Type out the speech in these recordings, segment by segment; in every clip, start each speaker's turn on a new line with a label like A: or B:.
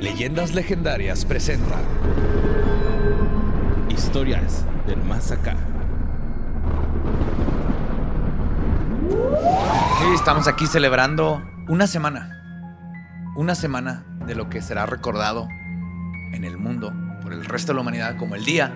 A: Leyendas legendarias presenta
B: Historias del más acá.
A: Sí, estamos aquí celebrando una semana. Una semana de lo que será recordado en el mundo por el resto de la humanidad como el día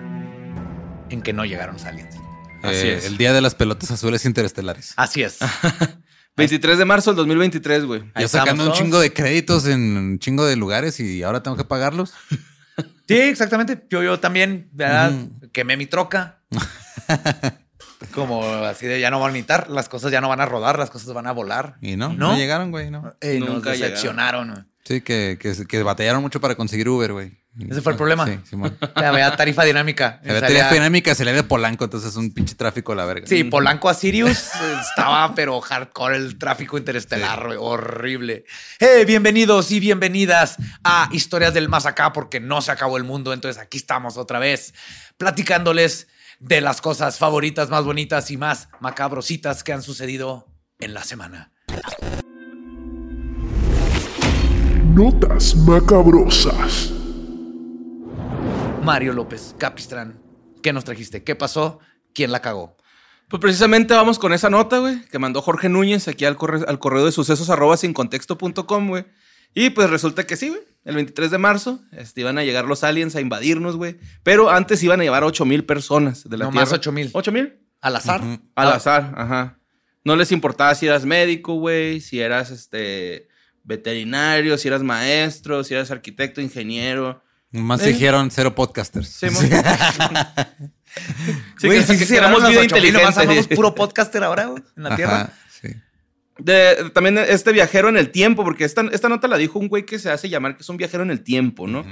A: en que no llegaron los aliens.
B: Así
C: Eh,
B: es.
C: El día de las pelotas azules interestelares.
A: Así es.
B: 23 de marzo del 2023, güey.
C: Yo sacando un chingo de créditos en un chingo de lugares y ahora tengo que pagarlos.
A: Sí, exactamente. Yo, yo también, ¿verdad? Quemé mi troca. Como así de ya no van a necesitar, las cosas ya no van a rodar, las cosas van a volar.
C: Y no,
A: ¿No?
C: no, llegaron, güey, no.
A: Eh, nos
B: Nunca
A: decepcionaron.
C: Sí, que, que, que batallaron mucho para conseguir Uber, güey.
A: Ese fue el problema.
C: Sí, Simón.
A: Ya veía tarifa dinámica.
C: Se había
A: Salía-
C: tarifa dinámica, se le de Polanco, entonces es un pinche tráfico a la verga.
A: Sí, Polanco a Sirius eh, estaba, pero hardcore el tráfico interestelar, horrible. Hey, bienvenidos y bienvenidas a Historias del Más Acá, porque no se acabó el mundo. Entonces aquí estamos otra vez platicándoles de las cosas favoritas, más bonitas y más macabrositas que han sucedido en la semana.
D: Notas macabrosas.
A: Mario López, Capistrán, ¿qué nos trajiste? ¿Qué pasó? ¿Quién la cagó?
B: Pues precisamente vamos con esa nota, güey, que mandó Jorge Núñez aquí al, corre- al correo de sucesos arroba sin contexto.com, güey. Y pues resulta que sí, güey. El 23 de marzo este, iban a llegar los aliens a invadirnos, güey. Pero antes iban a llevar 8 mil personas de la
A: No más
B: Tierra.
A: 8,000.
B: 8 mil.
A: ¿Al azar?
B: Al
A: Ah,
B: azar, ajá. No les importaba si eras médico, güey, si eras este veterinario, si eras maestro, si eras arquitecto, ingeniero.
C: Más
B: ¿Eh?
C: dijeron cero podcasters.
B: Sí, mo- Sí,
A: Güey,
B: que-
A: sí,
B: que
A: sí,
B: vida
A: los 8,000, nomás
B: inteligente.
A: andamos puro podcaster ahora, güey, en la Tierra.
C: Sí.
B: De- también este viajero en el tiempo, porque esta, esta nota la dijo un güey que se hace llamar que es un viajero en el tiempo, ¿no?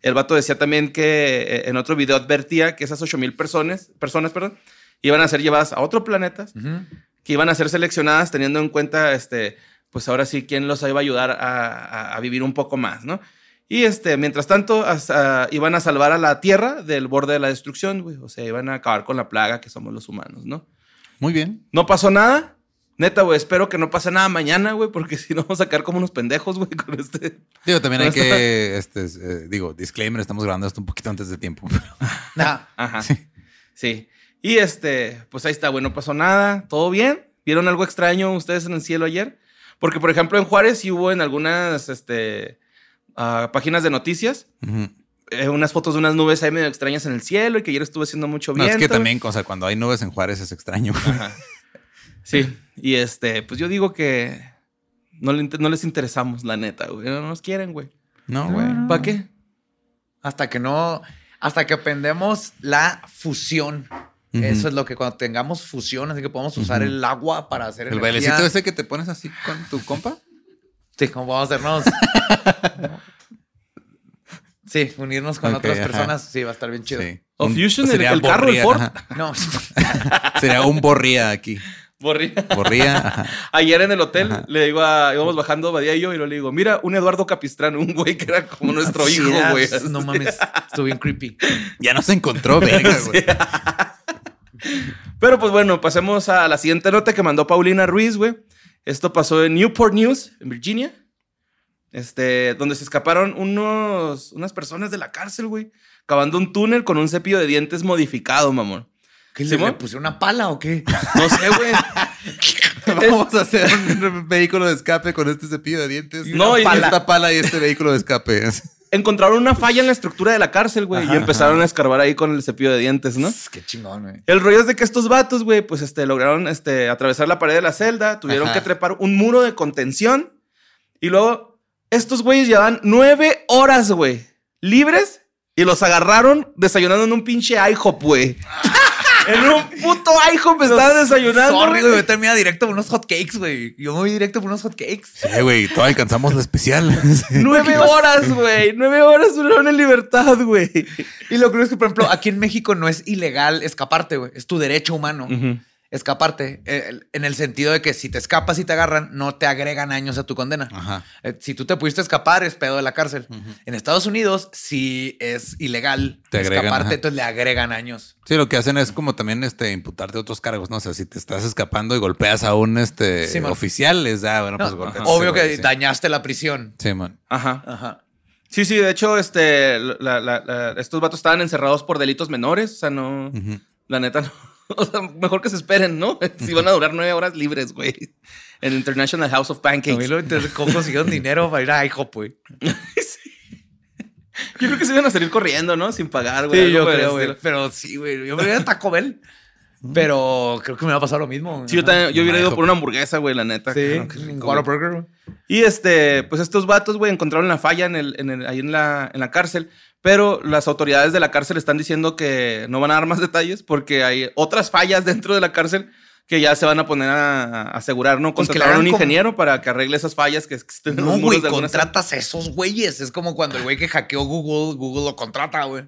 B: El vato decía también que eh, en otro video advertía que esas 8 mil personas, personas perdón, iban a ser llevadas a otro planeta, que iban a ser seleccionadas teniendo en cuenta, este, pues ahora sí, quién los iba a ayudar a, a- a vivir un poco más, ¿no? Y este, mientras tanto, hasta- iban a salvar a la Tierra del borde de la destrucción, güey. O sea, iban a acabar con la plaga que somos los humanos, ¿no?
C: Muy bien.
B: No pasó nada. Neta, güey, espero que no pase nada mañana, güey, porque si no vamos a quedar como unos pendejos, güey, con este.
C: Digo, también hay que, este, eh, digo, disclaimer, estamos grabando esto un poquito antes de tiempo.
A: Nah.
B: Ajá. Sí. Y este, pues ahí está, güey, no pasó nada, todo bien. ¿Vieron algo extraño ustedes en el cielo ayer? Porque, por ejemplo, en Juárez sí hubo en algunas este, ah, páginas de noticias eh, unas fotos de unas nubes ahí medio extrañas en el cielo y que ayer estuvo haciendo mucho
C: No,
B: viento.
C: es que también, o sea, cuando hay nubes en Juárez es extraño.
B: Ajá. Sí, y este, pues yo digo que no, le no les interesamos, la neta, güey. No nos quieren, güey.
C: No, güey.
B: ¿Para qué?
A: Hasta que no, hasta que aprendemos la fusión. Eso es lo que cuando tengamos fusión, así que podemos usar el agua para hacer
C: El
A: energía.
C: bailecito ese que te pones así con tu compa.
A: Sí, como vamos a hacernos. sí, unirnos con otras
C: ajá.
A: personas, sí, va a estar bien chido.
C: Sí.
B: O Fusion, el-
C: sería
B: el carro, el
C: borría,
B: Ford.
C: ajá.
A: No,
C: Sería un borría aquí. Borría. ajá.
B: Ayer en el hotel
C: Ajá.
B: le digo a, íbamos bajando Badía y yo y lo le digo, mira, un Eduardo Capistrano, un güey que era como nuestro
A: Sí,
B: hijo, güey.
A: No mames, estuvo bien creepy.
C: Ya no se encontró, verga, güey.
B: Pero pues bueno, pasemos a la siguiente nota que mandó Paulina Ruiz, güey. Esto pasó en Newport News, en Virginia. Este, donde se escaparon unos, unas personas de la cárcel, güey. Cavando un túnel con un cepillo de dientes modificado, mamón.
A: ¿Qué le,
B: ¿Simón?
A: le pusieron una pala o qué?
B: No sé, güey.
C: Vamos a hacer un vehículo de escape con este cepillo de dientes.
B: No, y-
C: esta pala y este vehículo de escape.
B: Encontraron una falla en la estructura de la cárcel, güey. Y empezaron a escarbar ahí con el cepillo de dientes, ¿no?
A: Qué chingón, güey.
B: El rollo es de que estos vatos, güey, pues este, lograron este, atravesar la pared de la celda, tuvieron
C: Ajá.
B: que trepar un muro de contención y luego estos güeyes llevan nueve horas, güey, libres y los agarraron desayunando en un pinche IHOP, güey. en un puto IHOP estaban desayunando.
A: Sorry,
B: güey.
A: yo termina directo por unos hotcakes, güey. Yo me voy directo por unos hotcakes.
C: Sí, güey, todo alcanzamos la especial.
B: Nueve horas, güey. Nueve horas duraron en libertad, güey.
A: Y lo curioso es que, por ejemplo, aquí en México no es ilegal escaparte, güey. Es tu derecho humano escaparte. eh, en el sentido de que si te escapas y te agarran, no te agregan años a tu condena.
C: Ajá.
A: Eh, Si tú te pudiste escapar, es pedo de la cárcel. En Estados Unidos, si es ilegal
C: Te agregan,
A: escaparte,
C: ajá.
A: entonces le agregan años.
C: Sí, lo que hacen es como también este imputarte otros cargos, ¿no? O sea, si te estás escapando y golpeas a un este
A: Sí,
C: oficial, les da, bueno, pues.
A: Obvio que dañaste la prisión.
C: Sí, man.
B: Ajá.
A: Ajá.
B: Sí, sí, de hecho, este, la- la- la- estos vatos estaban encerrados por delitos menores. O sea, no. La neta, no. O sea, mejor que se esperen, ¿no? Si van a durar nueve horas libres, güey. En International House of
A: A mí
B: Pancakes.
A: lo cómo consiguieron dinero para ir a IHOP, güey.
B: Yo creo que se iban a salir corriendo, ¿no? Sin pagar, güey.
A: Sí, yo creo, güey. Pero sí, güey. Yo me iría a Taco Bell. Pero creo que me va a pasar lo mismo.
B: Sí, yo, también- yo hubiera ido por una hamburguesa, güey, la neta.
A: Sí,
B: Claro, güey. Y este, pues estos vatos, güey, encontraron la falla en el, en el- ahí en la, en la cárcel. Pero las autoridades de la cárcel están diciendo que no van a dar más detalles porque hay otras fallas dentro de la cárcel que ya se van a poner a, asegurar, ¿no?
A: Pues
B: Contrataron a un
A: como-
B: ingeniero para que arregle esas fallas que existen en los
A: No, güey, contratas a esos güeyes. Es como cuando el güey que hackeó Google, Google lo contrata, güey.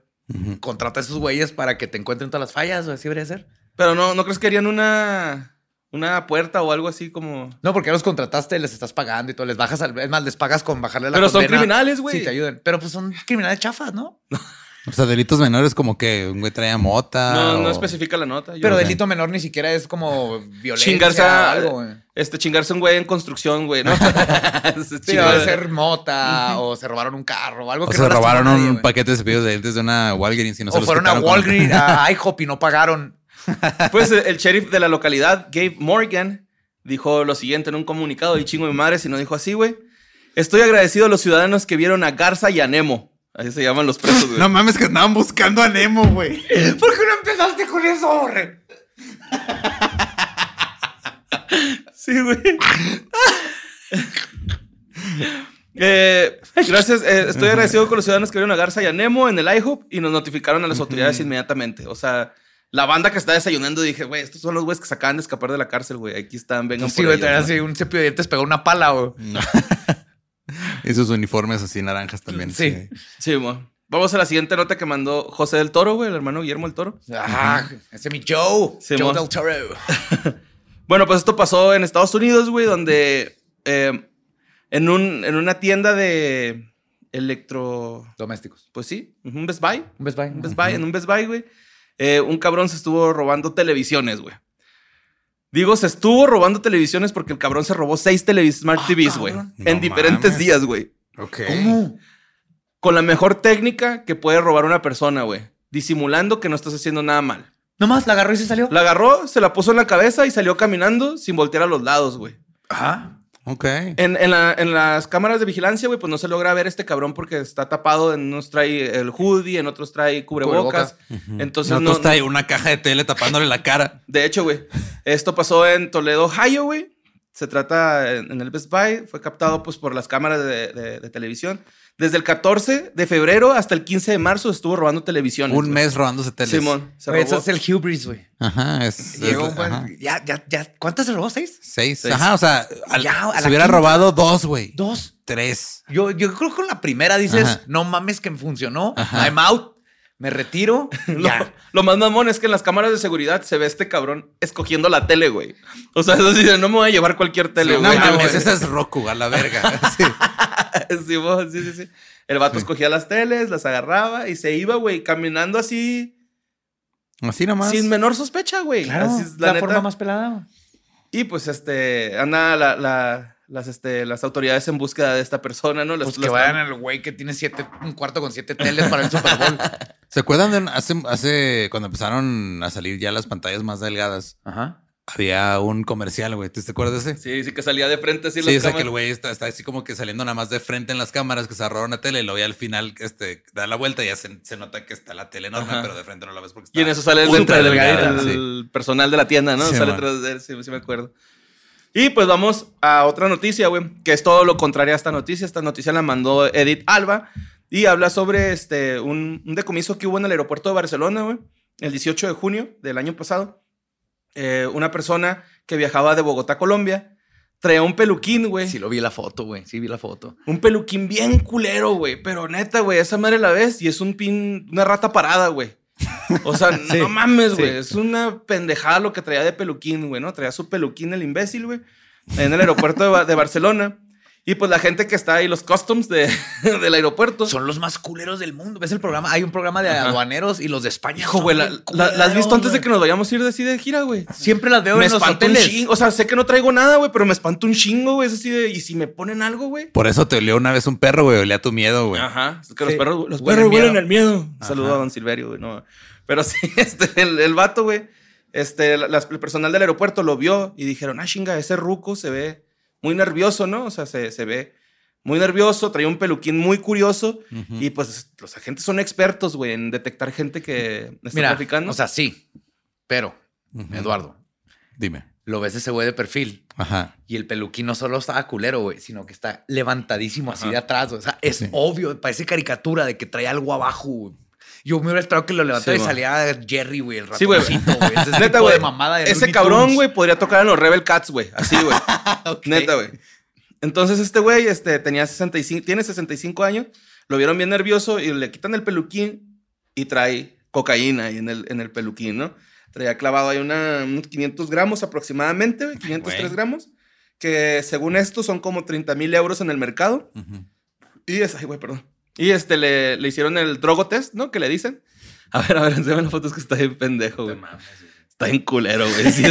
A: Contrata a esos güeyes para que te encuentren todas las fallas, güey. Así debería ser.
B: Pero no, ¿no crees que harían una, una puerta o algo así como...
A: No, porque ya los contrataste, les estás pagando y todo. Les bajas, al- es más, les pagas con bajarle la
B: Pero son criminales, güey.
A: Sí, te ayudan. Pero pues son criminales chafas, ¿no?
C: O sea, delitos menores como que un güey traía mota.
B: no, no especifica la nota. Yo-
A: Pero delito menor ni siquiera es como violencia
B: Chingarse a-
A: algo, güey.
B: Este, chingarse un güey en construcción, güey, ¿no?
A: Sí, debe ser mota o se robaron un carro o algo
C: O
A: que
C: se
A: no
C: robaron
A: nadie,
C: un
A: güey.
C: paquete de cepillos de dientes de una Walgreens y no se
A: O fueron a
C: quitaron con-
A: Walgreens, a IHOP y no pagaron.
B: Pues el sheriff de la localidad, Gabe Morgan, dijo lo siguiente en un comunicado. Y chingo mi madre si no dijo así, güey. Estoy agradecido a los ciudadanos que vieron a Garza y a Nemo. Así se llaman los presos, güey.
C: No mames, que andaban buscando a Nemo, güey.
A: ¿Por qué no empezaste con eso, Borre?
B: Sí, güey. Eh, gracias. eh, estoy agradecido con los ciudadanos que vieron a Garza y a Nemo en el IHOP y nos notificaron a las autoridades inmediatamente. O sea, la banda que está desayunando dije, güey, estos son los güeyes que se acaban de escapar de la cárcel, güey. Aquí están, vengan
A: Sí,
B: por
A: güey,
B: ¿no?
A: así un cepillo de dientes, pegó una pala, güey.
C: Y sus uniformes así naranjas también.
A: Sí.
B: Sí, mo. Vamos a la siguiente nota que mandó José del Toro, güey, el hermano Guillermo del Toro.
A: Ah, ese es mi Joe.
B: Sí,
A: Joe del Toro.
B: Bueno, pues esto pasó en Estados Unidos, güey, donde eh, en, un, en una tienda de electro...
A: Domésticos.
B: Pues sí, un Best Buy.
A: Un Best Buy.
B: Un Best Buy, en un Best Buy, güey. Eh, un cabrón se estuvo robando televisiones, güey. Digo, se estuvo robando televisiones porque el cabrón se robó seis televis Smart
A: Ah,
B: TVs, güey. en diferentes
C: mames.
B: días, güey.
C: Ok.
A: ¿Cómo?
B: Con la mejor técnica que puede robar una persona, güey. Disimulando que no estás haciendo nada mal.
A: Nomás la agarró y se salió.
B: La agarró, se la puso en la cabeza y salió caminando sin voltear a los lados, güey.
A: Ajá.
C: Ok.
B: En, en la- en las cámaras de vigilancia, güey, pues no se logra ver este cabrón porque está tapado. En unos trae el hoodie, en otros trae cubrebocas. Entonces
C: No,
B: no,
C: está ahí una caja de tele tapándole la cara.
B: De hecho, güey, esto pasó en Toledo, Ohio, güey. Se trata en, en el Best Buy. Fue captado pues por las cámaras de, de- de televisión. Desde el 14 de febrero hasta el 15 de marzo estuvo robando televisiones.
C: Un
B: güey.
C: mes robándose teles.
B: Simón, se robó.
A: ese es el hubris, güey.
C: Ajá, es.
A: Llegó
C: es- ajá.
A: Ya, ya, ya. ¿Cuántas se robó? ¿Seis?
C: Seis.
B: Seis.
C: Ajá, o sea, al-
A: Ya,
C: se hubiera
A: quinta.
C: robado dos, güey.
A: Dos.
C: Tres.
A: Yo, yo creo que con la primera dices,
C: Ajá.
A: no mames que me funcionó.
C: Ajá.
A: I'm out. Me retiro.
B: Lo,
A: ya.
B: lo más mamón es que en las cámaras de seguridad se ve este cabrón escogiendo la tele, güey. O sea, eso sí, no me voy a llevar cualquier tele,
C: no
B: güey.
C: mames,
B: güey.
C: esa es Roku, a la verga. Sí.
B: Sí, sí, sí, sí. El vato escogía las teles, las agarraba y se iba, güey, caminando así.
C: Así nomás.
B: sin menor sospecha, güey.
A: Claro,
B: Así es,
A: la,
B: neta.
A: forma más pelada.
B: Y pues este, anda la, la- las, este, las autoridades en búsqueda de esta persona, ¿no? Las-
A: Pues que vayan al güey que tiene siete, un cuarto con siete teles para el Super Bowl.
C: ¿Se acuerdan de hace, hace cuando empezaron a salir ya las pantallas más delgadas?
A: Ajá.
C: Había un comercial, güey. ¿Te, acuerdas de ese?
B: Sí, sí que salía de frente así
C: Sí,
B: las
C: o sea que el güey está, está así como que saliendo nada más de frente en las cámaras que se agarraron la tele y luego ya al final este, da la vuelta y ya se, se nota que está la tele enorme,
B: Ajá.
C: pero de frente no la ves porque está
B: Y en eso sale el,
C: delgada, sí.
B: personal de la tienda, ¿no?
C: Sí,
B: sale tras de él, sí, sí me acuerdo. Y pues vamos a otra noticia, güey, que es todo lo contrario a esta noticia. Esta noticia la mandó Edith Alba y habla sobre este, un, un decomiso que hubo en el aeropuerto de Barcelona, güey, el 18 de junio del año pasado. Eh, una persona que viajaba de Bogotá a Colombia traía un peluquín, güey.
A: Sí, lo vi la foto, güey. Sí, vi la foto.
B: Un peluquín bien culero, güey. Pero neta, güey, esa madre la ves y es un pin, una rata parada, güey. O sea,
A: Sí,
B: no mames,
A: sí.
B: güey. Es una pendejada lo que traía de peluquín, güey, ¿no? Traía su peluquín el imbécil, güey. En el aeropuerto de, Ba- de Barcelona. Y pues la gente que está ahí, los customs de, del aeropuerto.
A: Son los más culeros del mundo. ¿Ves el programa? Hay un programa de
B: Ajá.
A: aduaneros y los de España.
B: Hijo, güey, la,
A: bien
B: la- ¿la has visto antes de que nos vayamos a ir de así de gira, güey?
A: Siempre las veo
B: Me
A: en los
B: un
A: hoteles.
B: chingo. O sea, sé que no traigo nada, güey, pero me espanto un chingo, güey. Es así de, ¿y si me ponen algo, güey?
C: Por eso te olió una vez un perro, güey. Olía tu miedo, güey.
B: Ajá. Es que
A: Sí.
B: los perros, los
A: Huelen
B: perros huelen el miedo.
C: Ajá.
B: Saludo a don Silverio, güey. No. Pero sí, este, el, el vato, güey, este, la- las- el personal del aeropuerto lo vio y dijeron, ah, chinga, ese ruco se ve muy nervioso, ¿no? O sea, se, se ve muy nervioso, traía un peluquín muy curioso y pues los agentes son expertos, güey, en detectar gente que está
A: Mira,
B: traficando.
A: o sea, sí. Pero. Eduardo,
C: Dime.
A: lo ves ese güey de perfil
C: Ajá.
A: y el peluquín no solo estaba culero, güey, sino que está levantadísimo así de atrás. O sea, es
C: Sí.
A: obvio, parece caricatura de que trae algo abajo. Yo me hubiera esperado que lo levantara
B: Sí,
A: y salía Jerry, güey, el
B: Sí, güey.
A: ratoncito, güey. Ese
B: Neta, güey.
A: de mamada de
B: Ese cabrón, güey, podría tocar en los Rebel Cats, güey. Así, güey.
A: Ok.
B: Neta, güey. Entonces este güey este, tenía 65, tiene 65 años, lo vieron bien nervioso y le quitan el peluquín y trae cocaína ahí en el, en el peluquín, ¿no? Traía clavado ahí una, unos 500 gramos aproximadamente, güey, 503
C: Güey.
B: gramos, que según esto son como 30 mil euros en el mercado.
C: Ujú.
B: Y es, ay, güey, perdón. Y este, le, le hicieron el drogo test, ¿no? Que le dicen. A ver, a ver, enséñame las fotos que está bien pendejo, güey. Está bien culero, güey. Sí,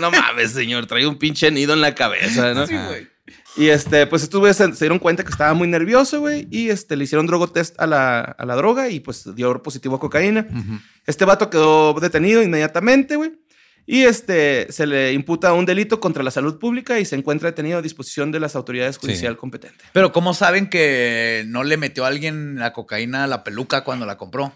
B: no mames, señor, trae un pinche nido en la cabeza, ¿no?
A: Sí, güey.
B: Y este, pues estos güeyes se, se dieron cuenta que estaba muy nervioso, güey. Y este, le hicieron drogo test a la, a la droga y pues dio positivo a cocaína. Este vato quedó detenido inmediatamente, güey. Y este, se le imputa un delito contra la salud pública y se encuentra detenido a disposición de las autoridades judicial competentes.
A: Pero ¿cómo saben que no le metió a alguien la cocaína a la peluca cuando la compró?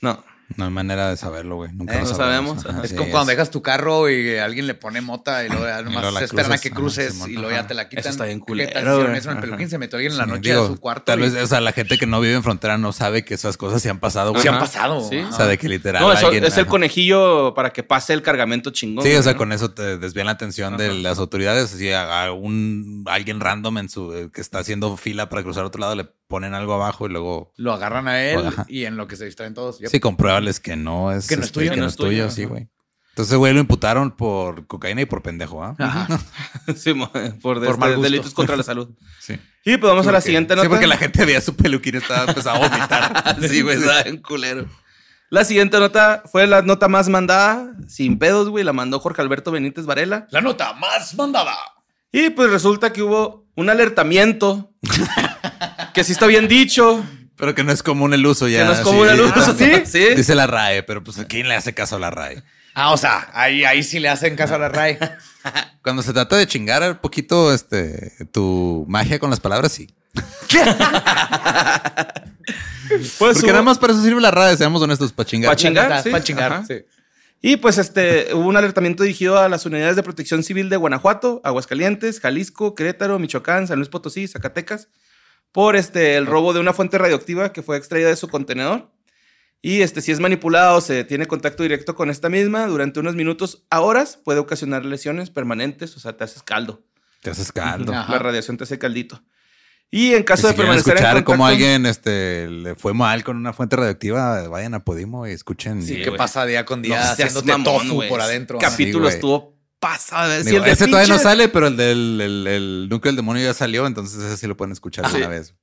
B: No.
C: No hay manera de saberlo, güey. Nunca
A: Eh,
C: lo
B: sabemos.
C: Ajá,
A: Es
C: sí,
A: como cuando dejas tu carro y alguien le pone mota y luego nomás se esperan a que cruces y luego ya te la quitan.
B: Eso está bien
A: ¿Qué
B: culero,
A: eso en el peluquín? Se metió alguien en
C: Sí,
A: la noche
C: digo,
A: a su cuarto.
C: Tal
A: y-
C: vez, o sea, la gente que no vive en frontera no sabe que esas cosas se han pasado, güey.
A: Sí han pasado.
B: Sí.
C: O sea, de que literal.
B: No, eso
C: alguien-
B: es el
C: ajá.
B: conejillo para que pase el cargamento chingón.
C: Sí, o sea,
B: ¿no?
C: con eso te desvían la atención de las autoridades. Así a, a un alguien random en su eh, que está haciendo fila para cruzar a otro lado le ponen algo abajo y luego
A: Lo agarran a él
C: Ajá.
A: y en lo que se distraen todos. Yep.
C: sí compruébales que no es
A: Que no es
C: este,
A: tuyo.
C: que
A: Que
C: no
A: no
C: es
A: tuyo,
C: sí, güey. Entonces, güey, lo imputaron por cocaína y por pendejo, ¿ah?
A: Ajá.
B: Sí, por,
A: Por
B: este, delitos contra la salud.
C: Sí.
B: Y pues vamos a la siguiente nota.
C: Sí, porque la gente veía su peluquín y estaba empezando a vomitar.
B: sí, güey, estaba bien culero. La siguiente nota fue la nota más mandada, sin pedos, güey. La mandó Jorge Alberto Benítez Varela.
A: La nota más mandada.
B: Y pues resulta que hubo un alertamiento. que sí está bien dicho.
C: Pero que no es común el uso ya.
B: que no es común el uso, ¿sí? Sí.
C: Dice la RAE, pero pues ¿a quién le hace caso a la RAE?
A: Ah, o sea, ahí, ahí sí le hacen caso a la RAE.
C: Cuando se trata de chingar un poquito este, tu magia con las palabras, sí.
B: Pues
C: Porque
B: hubo-
C: nada más para eso sirve la RAE, seamos honestos, para chingar.
B: Pa' chingar, sí.
A: Para chingar. Sí.
B: Y pues este hubo un alertamiento dirigido a las unidades de protección civil de Guanajuato, Aguascalientes, Jalisco, Querétaro, Michoacán, San Luis Potosí, Zacatecas, por este el robo de una fuente radioactiva que fue extraída de su contenedor. Y este, si es manipulado o se tiene contacto directo con esta misma durante unos minutos a horas, puede ocasionar lesiones permanentes, o sea, te haces caldo.
C: Te haces caldo.
A: Ajá.
B: La radiación te hace caldito. Y en
C: Y
B: caso
C: si
B: de permanecer en
C: escuchar
B: contacto,
C: cómo alguien este, le fue mal con una fuente radioactiva, vayan a Podimo y escuchen.
B: Sí,
A: ¿Qué pasa día con día
B: No
A: haciéndote
B: mamón,
A: tofu
B: güey.
A: por adentro?
B: Capítulo
C: Sí,
B: estuvo pasado. si
C: ese todavía no sale, pero el del el, el núcleo del demonio ya salió, entonces ese sí lo pueden escuchar de
B: Sí.
C: una vez.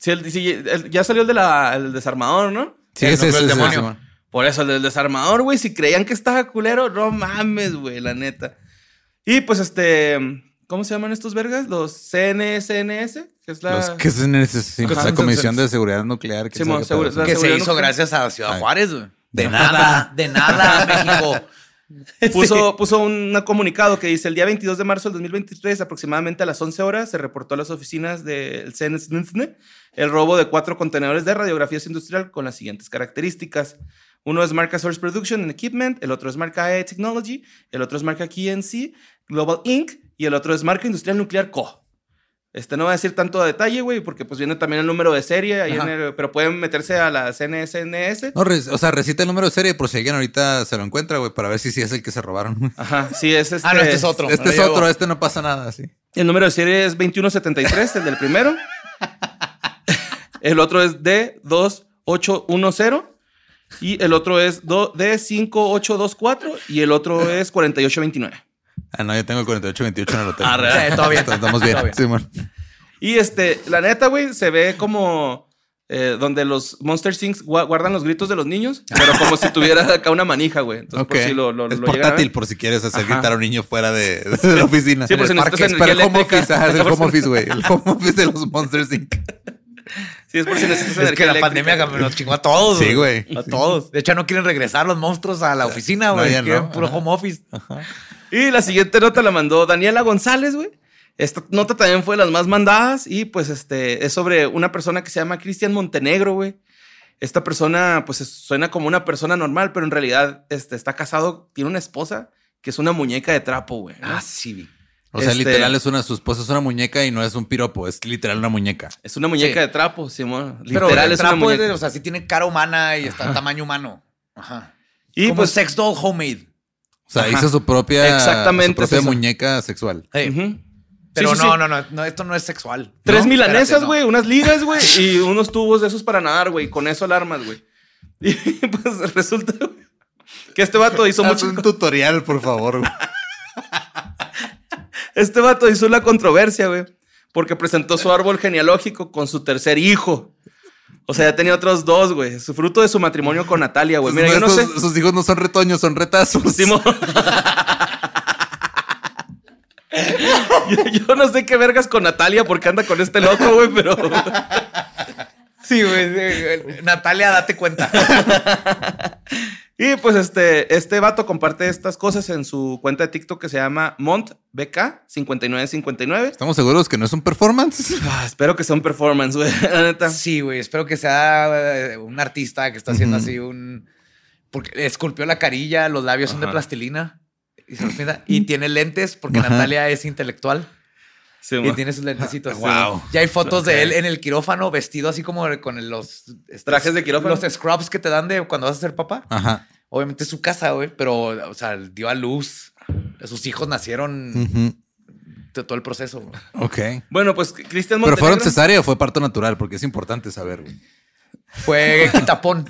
B: si el- si el- ya salió el de la, el desarmador, ¿no?
C: Sí,
A: El
C: ese
A: núcleo
C: es
A: del
C: el
A: demonio.
C: demonio.
B: Por eso el del desarmador, güey, si creían que estaba culero, no mames, güey, la neta. Y pues este, ¿cómo se llaman estos vergas? Los CNSNS, que es la...
C: Los que es sí,
A: Ajá.
C: la Comisión de Seguridad Nuclear. que pedo.
B: seguro-
A: Que se hizo
B: nuclear.
A: gracias a Ciudad
C: Ay.
A: Juárez, güey.
C: De nada.
A: de nada, México.
B: puso, puso un comunicado que dice el día 22 de marzo del 2023, aproximadamente a las 11 horas, se reportó a las oficinas del CNSN el robo de cuatro contenedores de radiografías industrial con las siguientes características. Uno es marca Source Production and Equipment, el otro es marca E Technology, el otro es marca KNC, Global Inc. y el otro es marca Industrial Nuclear Co. Este no voy a decir tanto a detalle, güey, porque pues viene también el número de serie, ahí en
A: Ajá.
B: el- pero pueden meterse a la CNSNS.
C: No, o sea, recita el número de serie por si alguien ahorita se lo encuentra, güey, para ver si sí es el que se robaron.
B: Ajá, sí, es este.
A: Ah, no, este es otro.
C: Este es otro, este no pasa nada, sí.
B: El número de serie es 2173, el del primero. El otro es D2810. Y el otro es do- D5824. Y el otro es 4829.
C: Ah, no, yo tengo el 4828 en el hotel.
B: Ah.
A: Sí, todo bien.
C: Estamos bien.
A: Todo bien.
B: Y este, la neta, güey, se ve como eh, donde los Monster Things gua- guardan los gritos de los niños, pero como si tuviera acá una manija, güey. Entonces,
C: Ok.
B: por si lo, lo,
C: es
B: lo
C: portátil por si quieres hacer
B: Ajá.
C: gritar a un niño fuera de, de la oficina.
B: Sí, por si
C: En el
B: necesitas energía
C: para el home
B: eléctrica.
C: office, el home office, güey. El home office de los Monsters Inc.
B: Sí, es por si necesitas
A: Es
B: energía
A: que la
B: eléctrica.
A: pandemia nos chingó a todos.
C: Sí, güey.
A: A todos. De hecho, no quieren regresar los monstruos a la oficina,
C: No,
A: güey.
C: ya
A: quieren
C: no.
A: puro
C: Ajá.
A: home office.
B: Y la siguiente nota la mandó Daniela González, güey. Esta nota también fue de las más mandadas y pues este es sobre una persona que se llama Cristian Montenegro, güey. Esta persona pues es- suena como una persona normal, pero en realidad este, está casado, tiene una esposa que es una muñeca de trapo, güey. ¿no?
A: Ah, sí.
C: O sea,
B: Este-
C: literal es una, su esposa es una muñeca y no es un piropo, es literal una muñeca.
B: Es una muñeca
A: Sí.
B: de trapo, Simón.
A: Pero
B: Literal
A: el
B: es una
A: trapo es
B: muñeca.
A: de- o sea, sí tiene cara humana y está en tamaño humano. Ajá.
B: y
A: Como
B: pues
A: sex doll homemade.
C: O sea,
B: Ajá.
C: hizo su propia,
B: Exactamente
C: su propia
B: es
C: muñeca sexual.
A: Hey. Pero
B: Sí, sí,
A: no,
B: sí.
A: no, no, no, esto no es sexual.
B: Tres
A: No,
B: milanesas,
A: no.
B: güey, unas ligas, güey, y unos tubos de esos para nadar, güey. Con eso alarmas, güey. Y pues resulta güey, que este vato hizo
C: Haz
B: mucho.
C: un tutorial, por favor. güey.
B: Este vato hizo la controversia, güey, porque presentó su árbol genealógico con su tercer hijo. O sea, ya tenía otros dos, güey. Su fruto de su matrimonio con Natalia, güey. Mira, yo no sé.
C: Sus hijos no son retoños, son retazos.
B: Yo, yo no sé qué vergas con Natalia porque anda con este loco, güey, pero.
A: Sí, güey. sí, güey. Natalia, date cuenta.
B: Y pues este, este vato comparte estas cosas en su cuenta de TikTok que se llama MontBK5959.
C: ¿Estamos seguros que no es un performance?
B: Ah, espero que sea un performance, güey. La neta.
A: Sí, güey. Espero que sea eh, un artista que está haciendo así un. Porque esculpió la carilla, los labios son de plastilina. Y, se los. Y tiene lentes porque
C: Ajá.
A: Natalia es intelectual.
B: Sí,
A: Y tiene sus lentecitos.
C: Wow.
A: Ya hay fotos de él en el quirófano vestido así como con los estos-
B: ¿Trajes de quirófano?
A: Los scrubs que te dan de cuando vas a ser papá.
C: Ajá.
A: Obviamente es su casa, güey, pero, o sea, dio a luz. Sus hijos nacieron de todo el proceso. güey.
C: Ok.
B: Bueno, pues Cristian
C: ¿Pero
B: Montenegro.
C: fueron cesárea o fue parto natural? Porque es importante saber, güey.
A: Fue quitapón.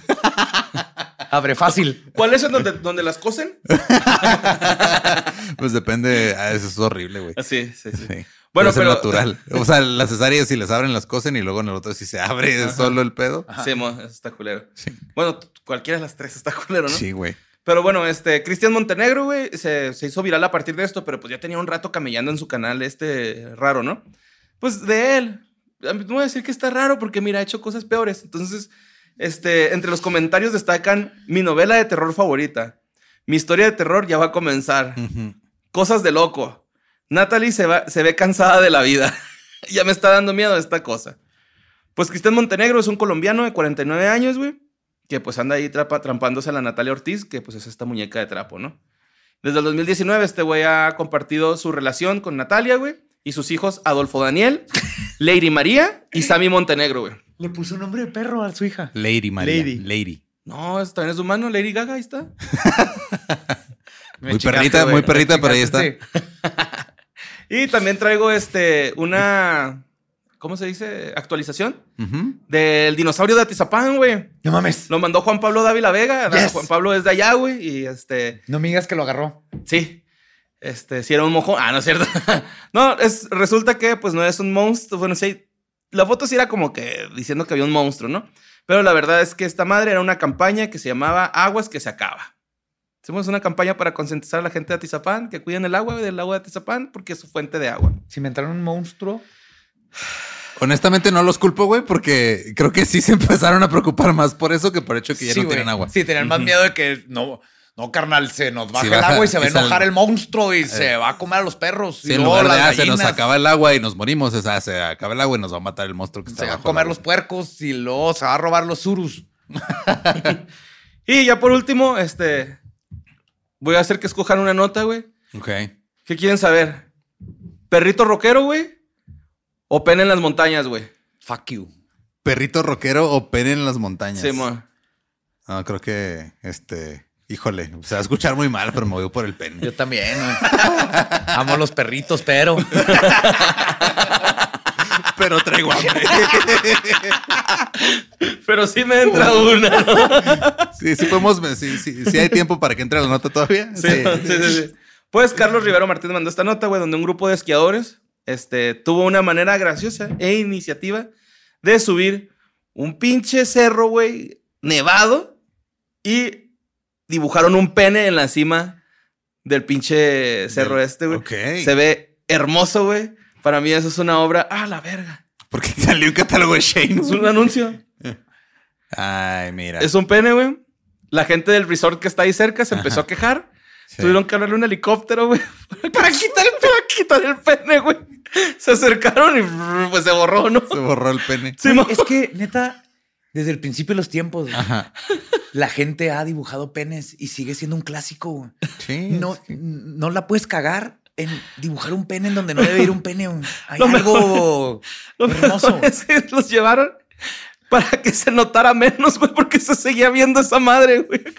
A: Abre fácil.
B: ¿Cuál es donde, donde las cosen?
C: Pues depende. ah, eso es horrible, güey.
B: Así, sí, sí.
C: Sí.
B: Bueno,
C: pero
B: pero-
C: natural. O sea, las cesáreas si les abren las cosen y luego en el otro si se abre solo el pedo.
B: Sí, mo, eso está culero.
C: Sí.
B: Bueno, cualquiera de las tres está culero, ¿no?
C: Sí, güey.
B: Pero bueno, este, Cristian Montenegro, güey, se, se hizo viral a partir de esto, pero pues ya tenía un rato camellando en su canal este raro, ¿no? Pues de él. No voy a decir que está raro porque, mira, ha hecho cosas peores. Entonces, este, entre los comentarios destacan mi novela de terror favorita. Mi historia de terror ya va a comenzar. Cosas de loco. Natalie se, va- se ve cansada de la vida. ya me está dando miedo esta cosa. Pues Cristian Montenegro es un colombiano de 49 años, güey. Que pues anda ahí trapa- trampándose a la Natalia Ortiz, que pues es esta muñeca de trapo, ¿no? Desde el 2019 este güey ha compartido su relación con Natalia, güey. Y sus hijos Adolfo Daniel, Lady María y Sammy Montenegro, güey.
A: Le puso un nombre de perro a su hija.
C: Lady, María.
A: Lady.
C: Lady.
B: No, es- también es humano, Lady Gaga, ahí está.
C: Muy perrita, muy perrita, pero ahí
A: chingaste,
B: Y también traigo este, una, ¿cómo se dice? Actualización del dinosaurio de Atizapán, güey.
A: No mames.
B: Lo mandó Juan Pablo Dávila Vega.
A: Yes.
B: Juan Pablo es de allá, güey. Y este,
A: No me digas que lo agarró.
B: sí. Este, si era un mojón. Ah, no es cierto. no, es, resulta que pues no es un monstruo. Bueno, sí, la foto sí era como que diciendo que había un monstruo, ¿no? Pero la verdad es que esta madre era una campaña que se llamaba Aguas que se acaba. Hicimos una campaña para concientizar a la gente de Atizapán que cuiden el agua del agua de Atizapán porque es su fuente de agua.
A: Si me entraron un monstruo.
C: Honestamente no los culpo, güey, porque creo que sí se empezaron a preocupar más por eso que por el hecho que ya
A: Sí,
C: no tienen agua.
A: Sí, tenían más miedo de que no, no, carnal, se nos baja
C: Sí,
A: el agua y se va a enojar el monstruo y se va a comer a los perros.
C: Sí,
A: y
C: en
A: luego
C: lugar de
A: las
C: ah, se nos acaba el agua y nos morimos, o sea, se acaba el agua y nos va a matar el monstruo que está
A: Se va a comer los puercos y luego se va a robar los surus.
B: Y ya por último, este. Voy a hacer que escojan una nota, güey.
C: Ok.
B: ¿Qué quieren saber? ¿Perrito rockero, güey? ¿O pena en las montañas, güey?
A: Fuck you.
C: ¿Perrito rockero o pene en las montañas?
B: Sí, mo.
C: No, creo que, este, híjole, se va a escuchar muy mal, pero me voy por el pene.
A: Yo también. güey. Amo los perritos, pero.
C: pero traigo hambre.
B: Pero sí me entra una, ¿no?
C: sí, sí podemos, sí, sí, sí hay tiempo para que entre la nota todavía.
B: Sí, sí, sí, sí. Pues Carlos Rivero Martínez mandó esta nota, güey, donde un grupo de esquiadores este, tuvo una manera graciosa e iniciativa de subir un pinche cerro, güey, nevado y dibujaron un pene en la cima del pinche cerro este, güey.
C: ok.
B: Se ve hermoso, güey. Para mí eso es una obra, ah, la verga.
C: Porque salió un catálogo de Shane.
B: Es un anuncio.
C: Ay, mira.
B: Es un pene, güey. La gente del resort que está ahí cerca se empezó a quejar.
C: Sí.
B: Tuvieron que hablarle un helicóptero, güey, para quitar el, para quitar el pene, güey. Se acercaron y pues se borró, ¿no?
C: Se borró el pene.
B: Sí,
A: Es que, neta, desde el principio de los tiempos,
C: Ajá.
A: la gente ha dibujado penes y sigue siendo un clásico. güey.
C: Sí.
A: No,
C: sí.
A: no la puedes cagar en dibujar un pene en donde no debe ir un pene. Hay
B: Lo
A: algo hermoso.
B: mejor es que los llevaron para que se notara menos, güey, porque se seguía viendo esa madre, güey.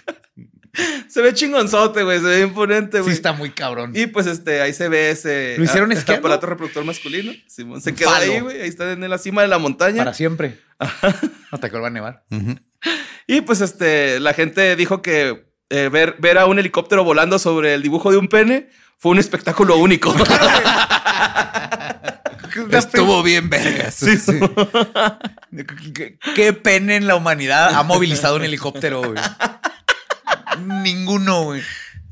B: Se ve chingonzote, güey, se ve imponente,
A: Sí
B: güey.
A: está muy cabrón.
B: Y pues este, ahí se ve ese
A: ¿Lo hicieron
B: a- aparato reproductor masculino. Simón, se
A: Un
B: quedó
A: falo.
B: ahí, güey. Ahí está en la cima de la montaña.
A: Para siempre. Hasta que vuelva a nevar.
B: Y pues este, la gente dijo que eh, ver, ver a un helicóptero volando sobre el dibujo de un pene fue un espectáculo único.
C: Estuvo bien vergas.
A: Sí, sí. ¿Qué, pene en la humanidad ha movilizado un helicóptero, güey? Ninguno, güey.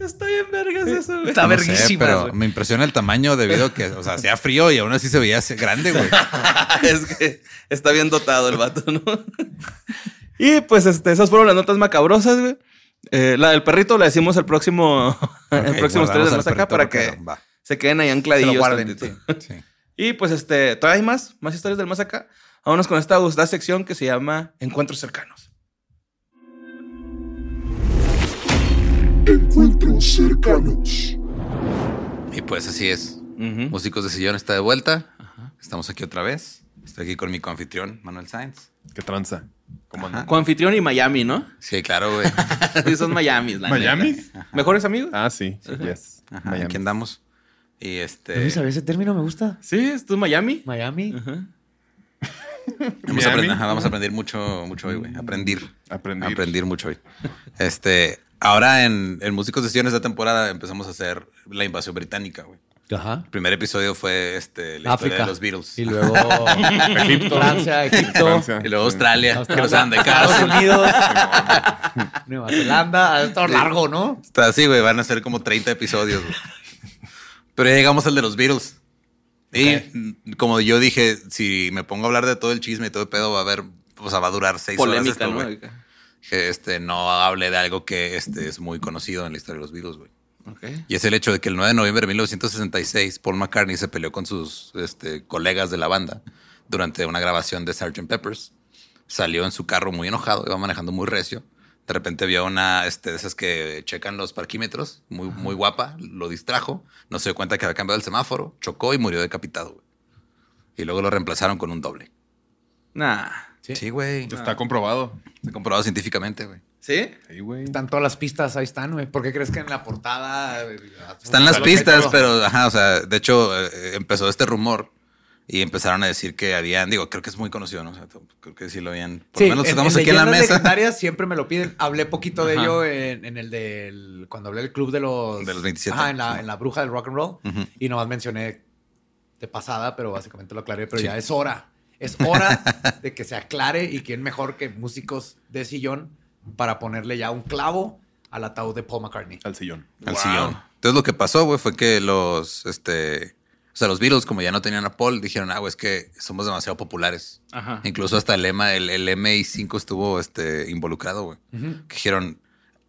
B: Está bien vergas eso, güey.
A: Está
C: No
A: verguísima.
C: pero
A: güey.
C: me impresiona el tamaño debido a que, o sea, hacía frío y aún así se veía grande, güey.
B: es que está bien dotado el vato, ¿no? y pues este, esas fueron las notas macabrosas, güey. Eh, la del perrito la decimos el próximo, el
C: Ok,
B: próximo ustedes
C: al
B: más acá para que.
C: Va.
B: se queden ahí
A: Se
B: ancladillos.
A: lo guarden. sí.
C: Sí.
B: Y pues este, todavía hay más, más historias del más acá. Vámonos con esta gustada sección que se llama Encuentros cercanos.
D: Encuentros cercanos.
C: Y pues así es. Músicos de Sillón está de vuelta. Estamos aquí otra vez. Estoy aquí con mi confitrión, Manuel Sainz.
E: ¿Qué tranza?
B: Coanfitrión y Miami, ¿no?
C: Sí, claro, güey.
B: Sí, son Miami, la
E: ¿Miami?
B: neta. ¿Mejores amigos?
E: Ah, sí, sí, yes.
C: Ajá,
E: Miami.
C: aquí andamos. Y este.
A: Luis, ¿sabes ese término? Me gusta.
B: Sí, ¿es tú Miami?
A: Miami.
C: Vamos a,
E: Miami.
C: aprender, ajá, vamos a aprender mucho, mucho hoy, güey. Aprender.
E: Aprender.
C: Aprender mucho hoy. Este, ahora en, en Músicos de Sillón esta temporada empezamos a hacer la invasión británica, güey.
A: Ajá.
C: El primer episodio fue este, la historia de los Beatles.
A: Y luego Egipto, Francia, Egipto,
E: Francia.
C: Y luego Australia, que
A: Australia,
C: nos dan de
A: Estados
C: casa.
A: Unidos, Nueva Zelanda. Estado largo, ¿no?
C: Está así, güey. Van a ser como 30 episodios, güey. Pero ya llegamos al de los Beatles. Y como yo dije, si me pongo a hablar de todo el chisme y todo el pedo, va a haber, o sea, va a durar seis
B: Polémica,
C: horas.
B: ¿no?
C: esto, güey. Que este, no hable de algo que este, es muy conocido en la historia de los Beatles, güey. Y es el hecho de que el 9 de noviembre de 1966, Paul McCartney se peleó con sus este, colegas de la banda durante una grabación de Sgt. Peppers. Salió en su carro muy enojado, iba manejando muy recio. De repente vio una este, de esas que checan los parquímetros, muy, muy guapa, lo distrajo, no se dio cuenta que había cambiado el semáforo, chocó y murió decapitado. Y luego lo reemplazaron con un doble.
B: Nah.
C: Sí, güey.
E: Está comprobado.
C: Está comprobado científicamente, güey.
B: ¿Sí?
E: Sí, güey.
A: Están todas las pistas, ahí están, güey. ¿Por qué crees que en la portada...
C: Están las pistas, pero, ajá, o sea, de hecho, eh, empezó este rumor y empezaron a decir que habían, digo, creo que es muy conocido, ¿no? O sea, creo que sí lo habían. Por
A: Sí,
C: lo menos
A: en-
C: estamos
A: en
C: aquí en la mesa.
A: legendarias siempre me lo piden. Hablé poquito de
B: Ajá.
A: ello en, en el del... Cuando hablé del club de los...
C: De los 27.
A: Ajá, en la,
C: Sí.
A: en la bruja del rock and roll.
C: Ujú.
A: Y nomás mencioné de pasada, pero básicamente lo aclaré. Pero
C: Sí.
A: ya es hora. Es hora de que se aclare y quién mejor que músicos de sillón para ponerle ya un clavo al ataúd de Paul McCartney.
E: Al sillón.
C: al sillón. Entonces lo que pasó, güey, fue que los, este, o sea, los Beatles, como ya no tenían a Paul, dijeron, ah, güey, es que somos demasiado populares.
B: Ajá.
C: Incluso hasta el lema, el, el MI5 estuvo este, involucrado, güey. Que dijeron,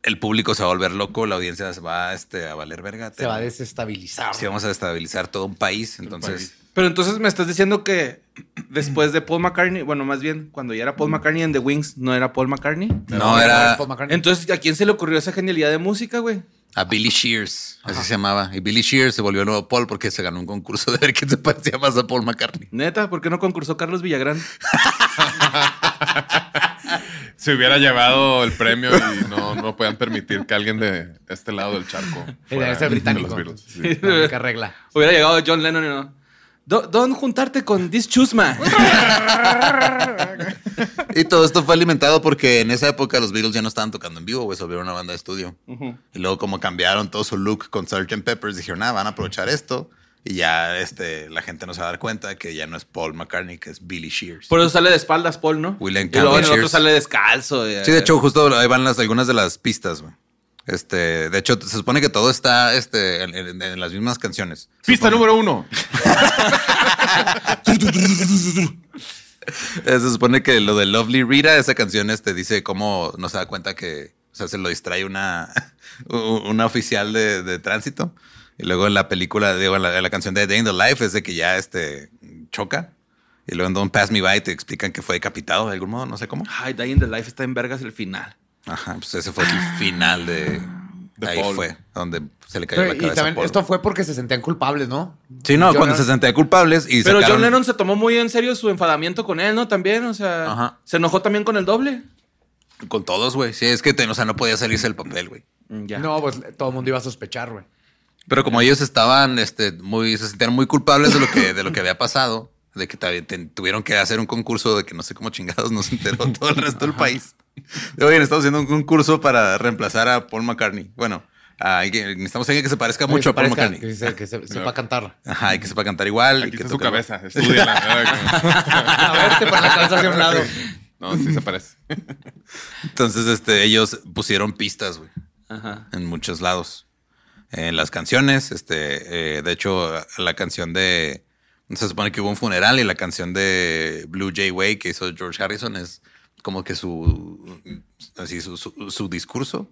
C: el público se va a volver loco, la audiencia se va este, a valer verga.
A: Se va a desestabilizar.
C: Sí, vamos a destabilizar todo un país. Entonces,
E: país.
B: Pero entonces me estás diciendo que después de Paul McCartney, bueno, más bien cuando ya era Paul McCartney en The Wings, no era Paul McCartney.
C: no era
A: Paul McCartney.
B: Entonces, ¿a quién se le ocurrió esa genialidad de música, güey?
C: a Billy Shears, así se llamaba. Y Billy Shears se volvió el nuevo Paul porque se ganó un concurso de ver quién se parecía más a Paul McCartney.
B: Neta, ¿por qué no concursó Carlos Villagrán?
E: Se hubiera llevado el premio y no, no podían permitir que alguien de este lado del charco.
A: Ser
E: de
A: británico.
E: los Beatles. Sí.
A: Regla.
B: Hubiera llegado John Lennon y no. "Do- Don juntarte con This Chusma.
C: Y todo esto fue alimentado porque en esa época los Beatles ya no estaban tocando en vivo, güey, se volvieron una banda de estudio. Y luego como cambiaron todo su look con Sgt. Peppers, dijeron, ah, van a aprovechar esto. Y ya este, la gente no se va a dar cuenta que ya no es Paul McCartney, que es Billy Shears.
B: Por eso sale de espaldas Paul, ¿no?
C: William
B: y luego el otro sale descalzo. y-
C: Sí, de hecho, justo ahí van las, algunas de las pistas, güey. Este, de hecho, se supone que todo está este, en, en- en las mismas canciones. Se
E: Pista
C: supone-
E: número uno.
C: Eh, Se supone que lo de Lovely Rita, esa canción, este, dice cómo no se da cuenta que, o sea, se lo distrae una, una oficial de, de tránsito. Y luego en la película, digo, en la, en la canción de Day in the Life es de que ya, este, choca. Y luego en Don't Pass Me By te explican que fue decapitado de algún modo, no sé cómo.
B: Ay, Dying in the Life está en vergas el final.
C: Ajá, pues ese fue el final de...
E: De
C: ahí
E: Paul.
C: fue, donde se le cayó
A: Pero,
C: la
A: y
C: cabeza. a
A: también
C: Paul.
A: esto fue porque se sentían culpables, ¿no?
C: Sí, no,
A: John
C: cuando
A: Lennon-
C: se sentían culpables y
B: Pero
C: sacaron-
B: John Lennon se tomó muy en serio su enfadamiento con él, ¿no? También, o sea,
C: Ajá.
B: se enojó también con el doble.
C: Con todos, güey. Sí, es que, o sea, no podía salirse del papel, güey.
B: Ya.
A: No, pues todo el mundo iba a sospechar, güey.
C: Pero como ellos estaban, este, muy, se sentían muy culpables de lo que, de lo que había pasado, de que te- tuvieron que hacer un concurso de que no sé cómo chingados no se enteró todo el resto del país. De, Oye, estamos haciendo un concurso para reemplazar a Paul McCartney. Bueno, necesitamos alguien que se parezca mucho a Paul
A: Parezca
C: McCartney.
A: Que, se- que se- sepa cantar.
C: Ajá, y que sepa cantar igual. y que
E: está su cabeza. Estudiala.
A: A ver, te pones la cabeza hacia un lado.
E: No, sí se parece.
C: Entonces, este, ellos pusieron pistas, güey.
B: Ajá.
C: en muchos lados. En las canciones, este, eh, de hecho, la canción de. Se supone que hubo un funeral y la canción de Blue Jay Way que hizo George Harrison es como que su. Así, su, su, su discurso.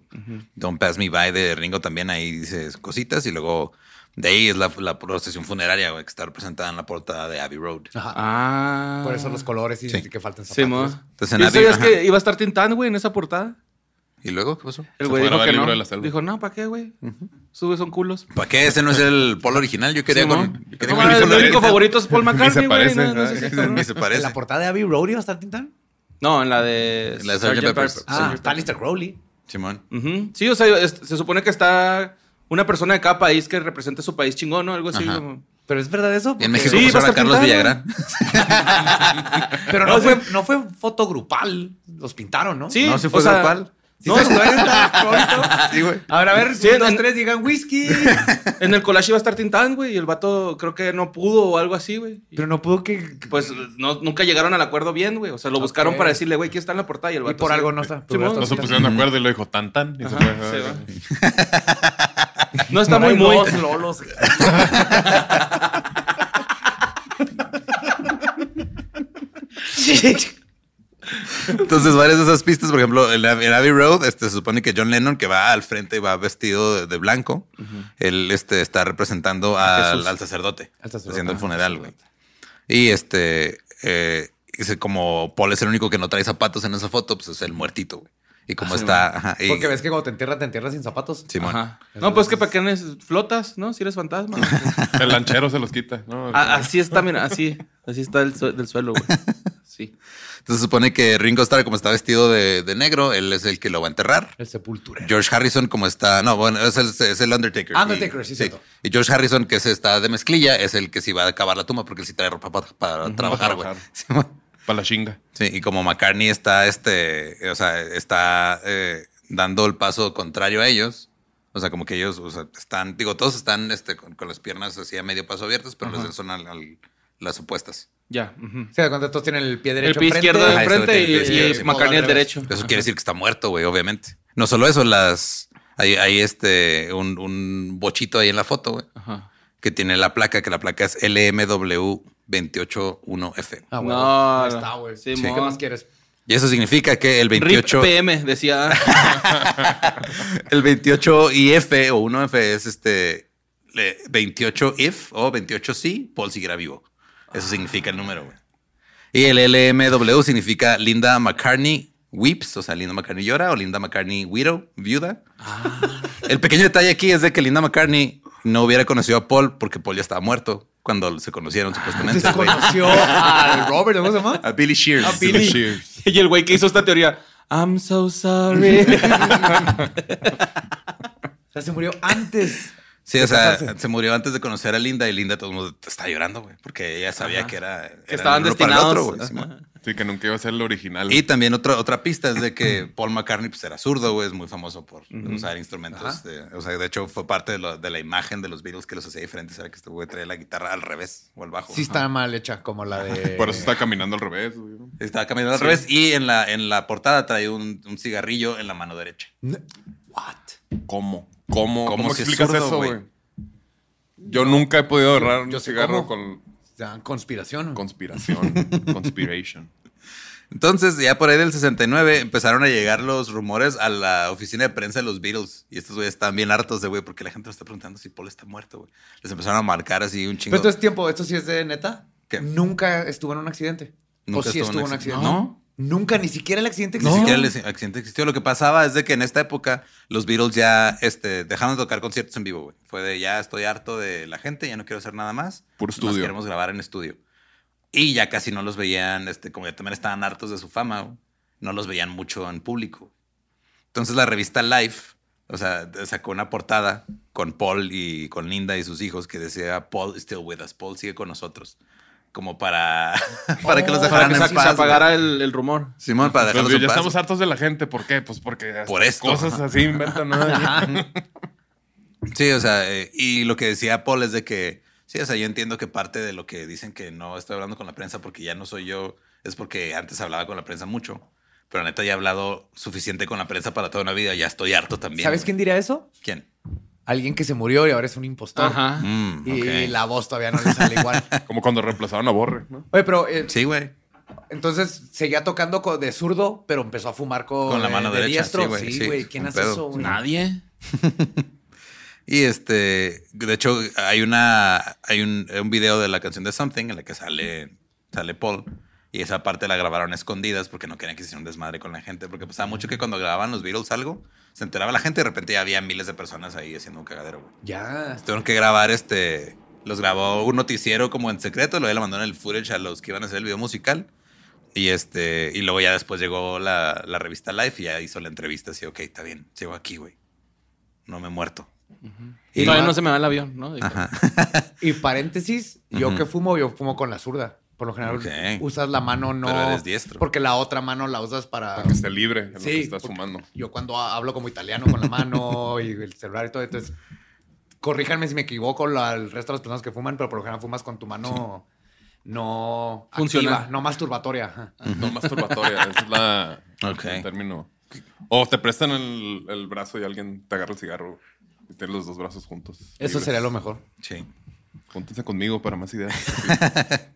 C: Don't Pass Me By de Ringo también ahí dice cositas y luego. De ahí es la, la procesión funeraria, güey, que está representada en la portada de Abbey Road.
A: Ajá.
B: Ah.
A: Por eso los colores y
C: Sí.
A: que faltan
B: Sí, mo.
A: zapatos.
C: Entonces, en
B: ¿Y
C: Abbey-
B: sabías
C: ajá.
B: que iba a estar Tintán, güey, en esa portada?
C: ¿Y luego qué pasó?
B: El güey dijo que
E: el
B: no. Dijo, no, ¿para qué, güey? Sube son culos.
C: ¿Para qué? Ese no es el polo original. Yo quería
B: Sí,
C: con. yo quería
B: No,
C: con-
E: se
B: mi único favorito es Paul
E: Ni se
B: McCartney, güey.
E: parece.
C: Ni se
A: ¿En
C: parece.
A: la portada de Abbey Road iba a estar Tintán?
B: No, en la de...
C: La de Sgt. Pepper's.
A: Ah, está Lister Crowley.
C: Simón.
B: Sí, o sea, es- se supone que está una persona de cada país que represente su país chingón, ¿no? Algo así.
C: Ajá.
B: como-
A: Pero es verdad eso.
C: En México
B: Sí, va a
C: pusieron a
B: estar
C: Carlos. Villagrán.
A: Pero no fue, no fue foto grupal. Los pintaron, ¿no?
B: Sí,
C: No, sí
B: o
C: fue
B: sea,
C: grupal.
A: ¿Sí
B: no,
A: se Corito?
C: Sí, güey.
A: A ver, a ver,
B: Sí,
A: sí, dos,
B: en-
A: tres, digan whisky.
B: En el collage iba a estar Tintán, güey, y el vato creo que no pudo o algo así, güey. Y,
A: Pero no pudo que.
B: Pues no, nunca llegaron al acuerdo bien, güey. O sea, lo buscaron para decirle, güey, ¿quién está en la portada? Y el
A: Y
B: vato
A: por
B: sí.
A: algo no está.
E: No se pusieron de acuerdo y lo dijo tan tan. Y se
B: Ajá,
E: fue.
B: sí, va. No está muy, muy.
A: Dos lolos.
C: Entonces, varias de esas pistas, por ejemplo, en, en Abbey Road, este, se supone que John Lennon, que va al frente y va vestido de, de blanco, él este, está representando al, sacerdote,
A: Al sacerdote.
C: haciendo el
A: Ah,
C: funeral, güey. Y este, eh, como Paul es el único que no trae zapatos en esa foto, pues es el muertito, güey. Y como
B: Ah, sí,
C: está, ajá, y-
A: Porque ves que cuando te entierras, te entierras sin zapatos.
C: Simón.
B: Ajá. No, pues que para neces- flotas, ¿no? Si eres fantasma.
E: El lanchero se los quita. ¿no?
B: Ah, así está, mira, así. Así está el sue- del suelo, güey. Sí.
C: Entonces se supone que Ringo Starr, como está vestido de, de negro, él es el que lo va a enterrar.
A: El sepulturero.
C: George Harrison, como está. No, bueno, es el, es el Undertaker.
A: Undertaker,
C: Y-
A: sí, cierto.
C: Y George Harrison, que se está de mezclilla, es el que sí va a acabar la tumba porque él sí trae ropa para, para trabajar, güey.
E: trabajar.
C: Sí.
E: Para la chinga.
C: Sí, y como McCartney está, este, o sea, está eh, dando el paso contrario a ellos. O sea, como que ellos, o sea, están, digo, todos están este, con, con las piernas así a medio paso abiertas, pero les son al- al- las opuestas.
B: Ya. ujú.
A: O sea, cuando todos tienen el pie
B: El
A: derecho
B: pie
A: enfrente.
B: izquierdo
C: Ajá,
B: enfrente y,
C: güey el
B: y. McCartney al
A: al revés.
B: derecho.
C: Eso quiere decir que está muerto, güey, obviamente. No solo eso, las hay, hay este un, un bochito ahí en la foto, güey,
B: Ajá.
C: que tiene la placa, que la placa es LMW 281F.
A: Ah,
B: No,
A: bueno. Ahí
B: no.
A: está, güey.
B: Sí,
A: ¿Qué
B: mon.
A: más quieres?
C: Y eso significa que el
B: RIP
C: 28
B: PM, decía.
C: el 28 IF o 1F es este le- 28 if o 28 si Paul seguirá vivo. Eso significa el número, güey. Y el LMW significa Linda McCartney Weeps, o sea, Linda McCartney llora o Linda McCartney Widow, viuda. El pequeño detalle aquí es de que Linda McCartney no hubiera conocido a Paul porque Paul ya estaba muerto cuando se conocieron supuestamente.
A: Se
C: güey.
A: conoció al Robert, ¿cómo se llama?
C: A Billy Shears.
A: A Billy.
E: Cheers.
B: y el güey que hizo esta teoría. I'm so sorry.
A: O sea, se murió antes.
C: Sí, o sea,
A: casarse.
C: se murió antes de conocer a Linda y Linda todo el mundo está llorando, güey, porque ella sabía que era eran
B: estaban
C: para el
B: destinados.
C: otro, güey.
E: Sí, que nunca iba a ser el original.
C: Y también otra, otra pista es de que Paul McCartney pues, era zurdo, güey, es muy famoso por usar instrumentos. de- o sea, de hecho fue parte de, lo- de la imagen de los Beatles que los hacía diferentes, era que este güey traía la guitarra al revés o al bajo.
A: Sí está mal hecha, como la de...
E: Por eso está caminando al revés, güey.
C: Estaba caminando al revés y en la, en la portada traía un, un cigarrillo en la mano derecha.
A: What?
E: ¿Cómo? ¿Cómo,
C: ¿Cómo
E: ¿Cómo
C: si es
E: explicas
C: zurdo,
E: eso,
C: güey?
E: Yo nunca he podido agarrar un
A: yo
E: cigarro
A: cómo.
E: con
A: Ya, conspiración.
E: conspiración. conspiration.
C: Entonces, ya por ahí del 69 empezaron a llegar los rumores a la oficina de prensa de los Beatles. Y estos güeyes estaban bien hartos de güey, porque la gente me está preguntando si Paul está muerto, güey. Les empezaron a marcar así un chingo.
A: Pero entonces, tiempo, ¿esto sí es de neta?
C: ¿Qué?
A: Nunca estuvo en un accidente.
C: Nunca
A: ¿O sí
C: estuvo en
A: estuvo en un
C: accidente.
A: accidente?
C: No.
A: Nunca, ni siquiera el accidente
C: Ni
A: existió.
C: siquiera el accidente existió. Lo que pasaba es de que en esta época los Beatles ya este, dejaron de tocar conciertos en vivo, güey. Fue de ya estoy harto de la gente, ya no quiero hacer nada más. Nomás
E: estudio.
C: queremos grabar en estudio. Y ya casi no los veían, este, como ya también estaban hartos de su fama, güey, no los veían mucho en público. Entonces la revista Life, o sea, sacó una portada con Paul y con Linda y sus hijos que decía Paul is still with us, Paul sigue con nosotros. Como para, para que los
A: Oh,
B: Para
C: dejaran
B: que
C: en
B: se,
C: paz.
B: se
C: güey.
B: apagara el, el rumor.
C: Simón, para
E: Pues,
C: dejarlos
E: ya
C: en paz.
E: estamos hartos de la gente. ¿Por qué? Pues porque
C: Por esto.
E: cosas así inventan. ¿no?
C: Sí, o sea, eh, y lo que decía Paul es de que, sí, o sea, yo entiendo que parte de lo que dicen que no estoy hablando con la prensa porque ya no soy yo, es porque antes hablaba con la prensa mucho, pero neta ya he hablado suficiente con la prensa para toda una vida, ya estoy harto también.
A: ¿Sabes
C: güey.
A: quién diría eso?
C: ¿Quién?
A: Alguien que se murió y ahora es un impostor.
B: Ajá.
C: Mm,
A: Y la voz todavía no le sale igual.
E: Como cuando reemplazaron a Borre, ¿no?
A: Oye, pero eh,
C: Sí, güey.
A: entonces seguía tocando de zurdo, pero empezó a fumar con,
C: Con la mano
A: de, de
C: derecha,
A: diestro.
C: sí, güey,
A: Sí,
C: sí,
A: güey.
C: es
A: ¿Quién hace
C: pedo.
A: eso, güey?
B: Nadie.
C: Y este, de hecho, hay una, hay un, un video de la canción de Something en la que sale, sale Paul. Y esa parte la grabaron escondidas porque no querían que se hiciera un desmadre con la gente. Porque pasaba mucho que cuando grababan los Beatles algo, se enteraba la gente y de repente ya había miles de personas ahí haciendo un cagadero. güey.
A: Ya.
C: Tuvieron que grabar este. Los grabó un noticiero como en secreto, luego le mandaron el footage a los que iban a hacer el video musical. Y este, y luego ya después llegó la, la revista Life y ya hizo la entrevista así, ok, está bien, llego aquí, güey. No me he muerto.
B: Y todavía no se me va el avión, ¿no?
C: Ajá.
A: Y paréntesis, yo
C: Ujú.
A: que fumo, yo fumo con la zurda. Por lo general usas la mano no.
C: Pero eres diestro.
A: Porque la otra mano la usas para.
E: Para que esté libre en lo
A: Sí,
E: que estás fumando.
A: Yo cuando ha- hablo como italiano con la mano y el celular y todo, entonces corríjanme si me equivoco la- el resto de las personas que fuman, pero por lo general fumas con tu mano no
B: Funcional.
A: activa, no masturbatoria.
E: No masturbatoria, es la,
C: Ok.
E: el término. O te prestan el, el brazo y alguien te agarra el cigarro y tienes los dos brazos juntos.
A: Eso
E: libres.
A: sería lo mejor.
C: Sí.
E: Júntense conmigo para más ideas.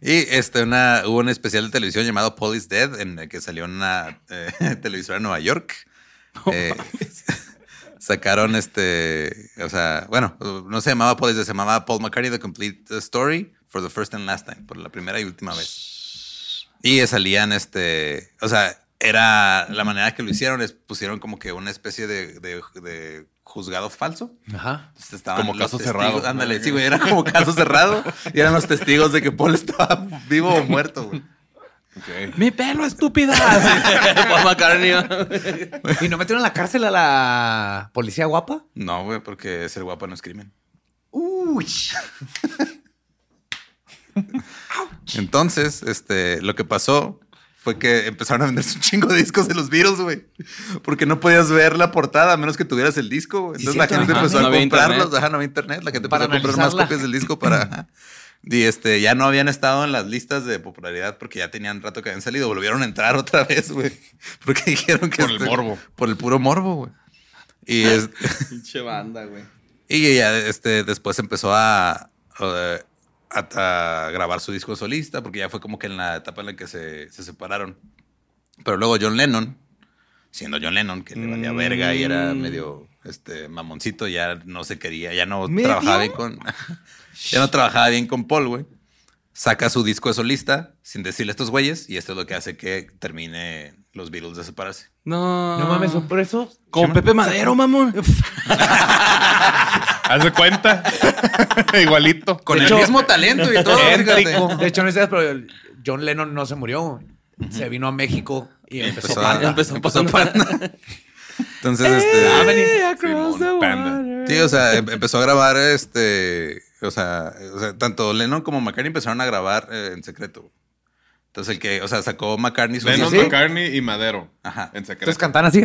C: Y este, una, hubo un especial de televisión llamado is Dead, en el que salió una eh, televisora en Nueva York. Eh, sacaron este, o sea, bueno, no se llamaba is Dead, se llamaba Paul McCartney The Complete Story for the First and Last Time, por la primera y última vez. Y salían este, o sea, era la manera que lo hicieron, es pusieron como que una especie de, de- de juzgado falso.
A: Ajá.
C: Entonces estaban
E: Como caso
C: testigos-
E: cerrado.
C: Ándale, sí, güey, era como caso cerrado. Y eran los testigos de que Paul estaba vivo o muerto, güey.
E: Ok.
B: ¡Mi pelo, estúpida!
A: ¿Y no metieron a la cárcel a la policía guapa?
C: No, güey, porque ser guapo no es crimen.
A: Uy.
C: Entonces, este, lo que pasó fue que empezaron a venderse un chingo de discos de los Beatles, güey. Porque no podías ver la portada a menos que tuvieras el disco, güey.
A: Sí,
C: Entonces la
A: cierto,
C: gente
A: ajá.
C: empezó
B: No
C: a comprarlos.
B: internet.
C: Ajá, no había internet. La gente
A: Para
C: empezó a comprar más copias del disco para Y este, ya no habían estado en las listas de popularidad porque ya tenían rato que habían salido. Volvieron a entrar otra vez, güey. Porque dijeron que.
E: Por el
C: este-
E: morbo.
C: Por el puro morbo, güey. Y, es-
B: Pinche banda, güey.
C: y ya este, después empezó a, a, a grabar su disco solista porque ya fue como que en la etapa en la que se, se separaron. Pero luego John Lennon, siendo John Lennon, que le valía verga y era medio este, mamoncito, ya no se quería, ya no
B: ¿Medio?
C: trabajaba bien con. ya no trabajaba bien con Paul, güey. Saca su disco de solista sin decirle a estos güeyes, y esto es lo que hace que termine los Beatles de separarse.
B: No.
A: No mames, ¿son por eso?
B: Como Pepe Madero, mamón.
E: Haz de cuenta. Igualito.
C: Con
A: De
C: el
A: hecho-
C: mismo talento y todo.
A: De hecho, no sé, pero John Lennon no se murió. Se vino a México y empezó,
C: Empezó,
A: Panda.
C: a,
B: Empezó
C: empezó
B: Panda.
C: Panda. Entonces, este.
A: Ah.
E: Simón, Panda.
C: Sí, o sea, em- empezó a grabar este. O sea, o sea, tanto Lennon como McCartney empezaron a grabar eh, en secreto. Entonces, el que, o sea, sacó McCartney su
E: Lennon,
A: ¿Sí?
E: McCartney y Madero.
C: Ajá.
E: En secreto.
A: Entonces cantan así.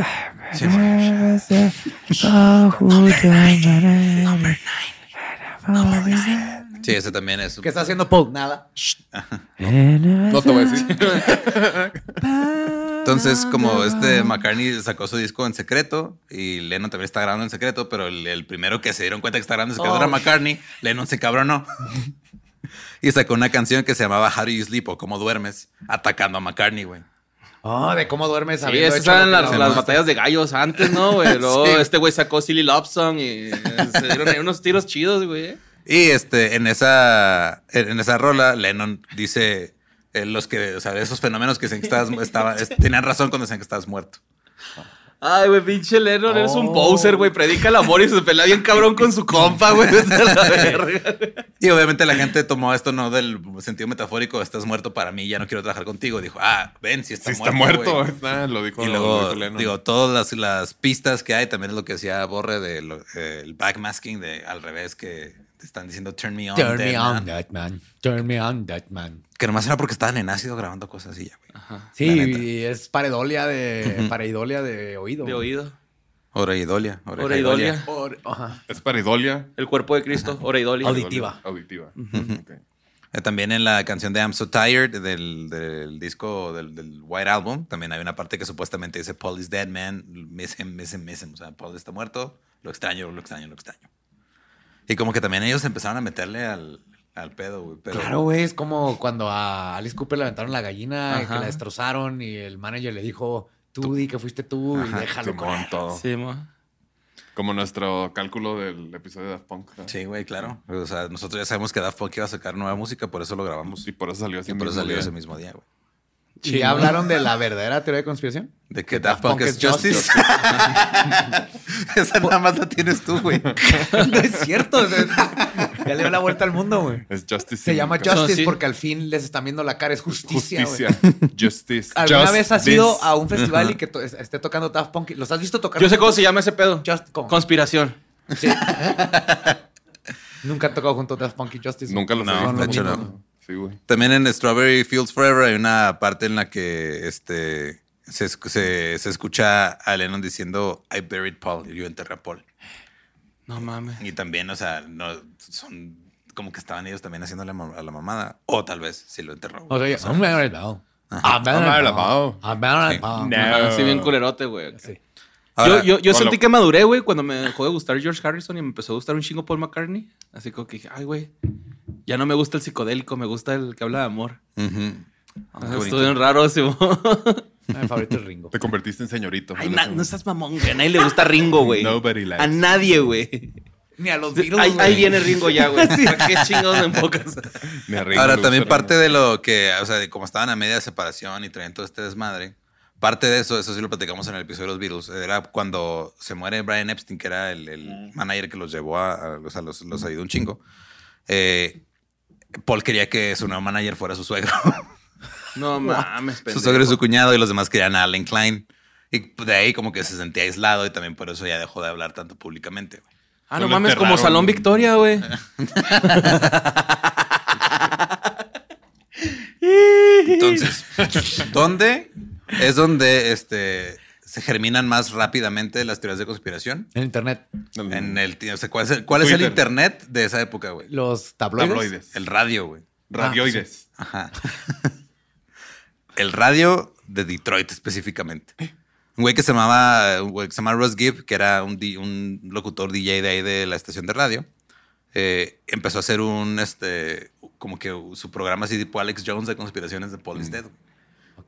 C: Sí, ese también es.
A: ¿Qué está haciendo Paul? Nada.
E: No te voy a decir.
C: Entonces, como este McCartney sacó su disco en secreto y Lennon también está grabando en secreto, pero el, el primero que se dieron cuenta que está grabando en secreto
A: Oh.
C: era McCartney, Lennon se cabronó. y sacó una canción que se llamaba How Do You Sleep o Cómo Duermes, atacando a McCartney, güey.
A: Oh, de cómo duermes.
B: Sí, esas
A: hecho
B: eran las, las batallas de gallos antes, ¿no, güey? Luego
C: Sí.
B: este güey sacó Silly Love Song y eh, se dieron ahí unos tiros chidos, güey.
C: Y este, en esa, en esa rola, Lennon dice eh, los que, o sea, esos fenómenos que dicen que estabas, estaba, es- tenían razón cuando decían que estabas muerto.
B: Ay, güey, pinche Lennon, eres un poser, güey. Predica el amor y se pelea bien cabrón con su compa, güey. Vete a la verga.
C: Y obviamente la gente tomó esto no del sentido metafórico, estás muerto para mí, ya no quiero trabajar contigo. Dijo, ah, ven, si está
E: Si está
C: muerto.
E: muerto.
C: güey".
E: Ah, lo dijo,
C: Y
E: lo
C: luego,
E: dijo Lennon.
C: digo, todas las, las pistas que hay, también es lo que decía Borre del backmasking de al revés, que te están diciendo turn me on.
A: Turn
C: dead
A: me on,
C: man".
A: that man. Turn me on, that man.
C: Que nomás era porque estaban en ácido grabando cosas así ya, güey.
A: Sí, y es pareidolia de, pareidolia de oído.
B: De oído.
C: Oreidolia.
B: Oreidolia.
A: Or- ajá.
E: Es paridolia.
B: El cuerpo de Cristo, Oreidolia.
A: Auditiva.
E: Auditiva.
C: Eh, También en la canción de I'm So Tired del, del disco del, del White Album, también hay una parte que supuestamente dice Paul is dead, man. Miss him, miss him, miss him. O sea, Paul está muerto. Lo extraño, lo extraño, lo extraño. Y como que también ellos empezaron a meterle al, al pedo, güey. Pero
A: Claro, güey, es como cuando a Alice Cooper le aventaron la gallina,
B: Ajá.
A: que la destrozaron y el manager le dijo, tú di que fuiste tú y déjalo con
E: Simón,
A: él".
E: todo.
B: Sí, mo.
E: Como nuestro cálculo del episodio de Daft Punk.
C: Sí, güey, claro. O sea, nosotros ya sabemos que Daft Punk iba a sacar nueva música, por eso lo grabamos.
E: Y por eso salió así
C: Y por eso salió
E: día.
C: ese mismo día, güey.
A: ¿Y ya hablaron de la verdadera teoría de conspiración?
C: De que Daft Punk es Justice. Esa nada más la tienes tú, güey.
A: no es cierto. o sea, ya le dio la vuelta al mundo, güey.
E: Es Justice.
A: Se llama Justice
B: sí.
A: porque al fin les están viendo la cara. Es justicia, güey.
E: Justicia. Justice.
A: ¿Alguna
E: Just
A: vez has
E: this.
A: ido a un festival y que to- esté tocando Daft Punk? ¿Los has visto tocar?
B: Yo sé cómo se llama ese pedo.
A: Just- ¿cómo?
B: Conspiración.
A: Sí. Nunca han tocado juntos Daft Punk y Justice.
E: Nunca lo
C: No,
A: mismo.
C: no.
E: Sí, güey.
C: También en Strawberry Fields Forever hay una parte en la que este, se, se, se escucha a Lennon diciendo I buried Paul, yo enterré a Paul.
B: No mames.
C: Y también, o sea, no, son como que estaban ellos también haciéndole a la mamada. O tal vez si lo enterró.
A: O sea, I'm married now. I'm now. I'm now.
E: No.
B: Sí, bien culerote, güey.
A: Sí.
C: Ahora,
B: yo yo, yo sentí
E: lo-
B: que maduré, güey, cuando me dejó de gustar George Harrison y me empezó a gustar un chingo Paul McCartney. Así como que dije, ay, güey, ya no me gusta el psicodélico, me gusta el que habla de amor.
C: ujú.
B: Ah,
C: bonito.
B: Estuvo bien raro, sí.
A: Mi favorito es Ringo.
E: Te convertiste en señorito.
B: Ay, na- no estás mamón, güey. A nadie le gusta Ringo, güey.
E: Nobody likes.
B: A nadie, güey.
A: Ni a los
B: Ahí,
A: Beatles,
B: ahí
A: güey.
B: viene Ringo ya, güey. ¿Para qué chingados me enfocas?
E: Ni a Ringo
C: Ahora, también parte de lo que, o sea, de como estaban a media separación y traían todo este desmadre, parte de eso, eso sí lo platicamos en el episodio de los Beatles, era cuando se muere Brian Epstein, que era el, el manager que los llevó a, a- o sea, los, los ayudó un chingo. Eh, Paul quería que su nuevo manager fuera su suegro.
B: No mames,
C: su
B: pendejo.
C: suegro y su cuñado y los demás querían a Allen Klein. Y de ahí como que se sentía aislado y también por eso ya dejó de hablar tanto públicamente. güey.
B: Ah, no mames, como. Salón Victoria, güey.
C: Entonces, ¿dónde es donde este se germinan más rápidamente las teorías de conspiración.
A: En internet.
C: En el, o sea, ¿cuál es el, cuál es el
E: Twitter.
C: internet de esa época, güey?
A: Los tabloides.
E: Tabloides.
C: El radio, güey.
E: Radioides.
C: Ajá. el radio de Detroit específicamente. Un güey que se llamaba, un güey que se llamaba Russ Gibb, que era un, locutor DJ de ahí de la estación de radio, eh, empezó a hacer un, este, como que su programa así tipo Alex Jones de conspiraciones de Paul is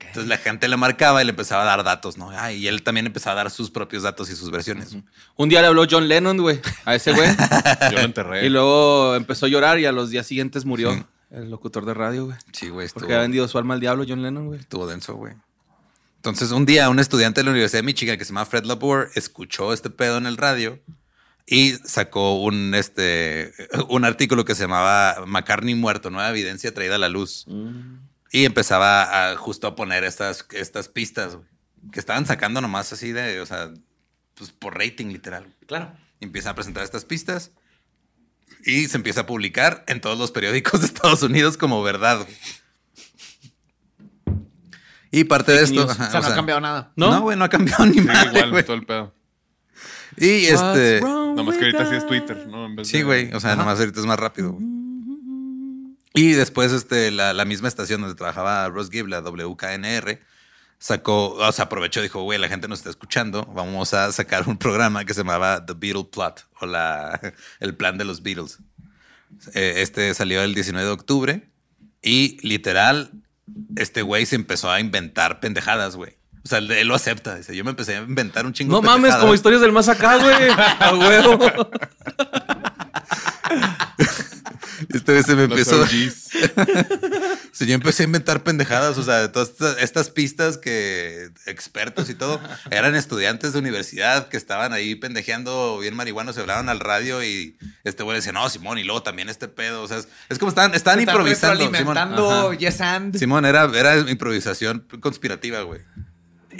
C: Entonces la gente le marcaba y le empezaba a dar datos, ¿no? Ah, y él también empezaba a dar sus propios datos y sus versiones.
B: Un día le habló John Lennon, güey, a ese güey.
E: Yo lo enterré.
B: y luego empezó a llorar y a los días siguientes murió
C: Sí.
B: el locutor de radio, güey.
C: Sí, güey. Estuvo,
B: Porque ha vendido su alma al diablo, John Lennon, güey.
C: estuvo denso, güey. Entonces, un día, un estudiante de la Universidad de Michigan que se llama Fred Labor escuchó este pedo en el radio y sacó un, este, un artículo que se llamaba McCartney muerto, nueva evidencia traída a la luz. Y empezaba a, justo a poner estas, estas pistas que estaban sacando nomás así de, o sea, pues por rating literal.
A: Claro.
C: Y empiezan a presentar estas pistas y se empieza a publicar en todos los periódicos de Estados Unidos como verdad. güey. Y parte de esto.
B: news.
A: O sea,
C: o
A: no
C: sea,
A: ha cambiado nada.
B: ¿No?
C: No, güey, no ha cambiado ni
E: Sí,
C: madre,
E: igual,
C: güey.
E: todo el pedo.
C: Y este.
E: Nomás que ahorita sí es Twitter, ¿no? En vez
C: Sí,
E: de-
C: güey. O sea, nomás ahorita es más rápido. güey. Y después, este, la, la misma estación donde trabajaba Ross Gibb, la WKNR, sacó, o sea, aprovechó, dijo, güey, la gente nos está escuchando, vamos a sacar un programa que se llamaba The Beatle Plot, o la, el plan de los Beatles. Eh, Este salió el 19 de octubre y literal, este güey se empezó a inventar pendejadas, güey. O sea, él lo acepta. Dice, yo me empecé a inventar un chingo
B: No
C: de
B: mames,
C: pendejadas.
B: como historias del más acá, güey. A huevo.
C: Este güey se me
E: Los
C: empezó. Sí, yo empecé a inventar pendejadas, o sea, todas estas, estas pistas que expertos y todo eran estudiantes de universidad que estaban ahí pendejeando bien marihuanos, se hablaban al radio y este güey decía, no, Simón, y luego también este pedo, o sea, es, es como estaban, estaban improvisando. Simón.
A: retroalimentando
C: Ajá.
A: Yes and.
C: Simón, era, era improvisación conspirativa, güey.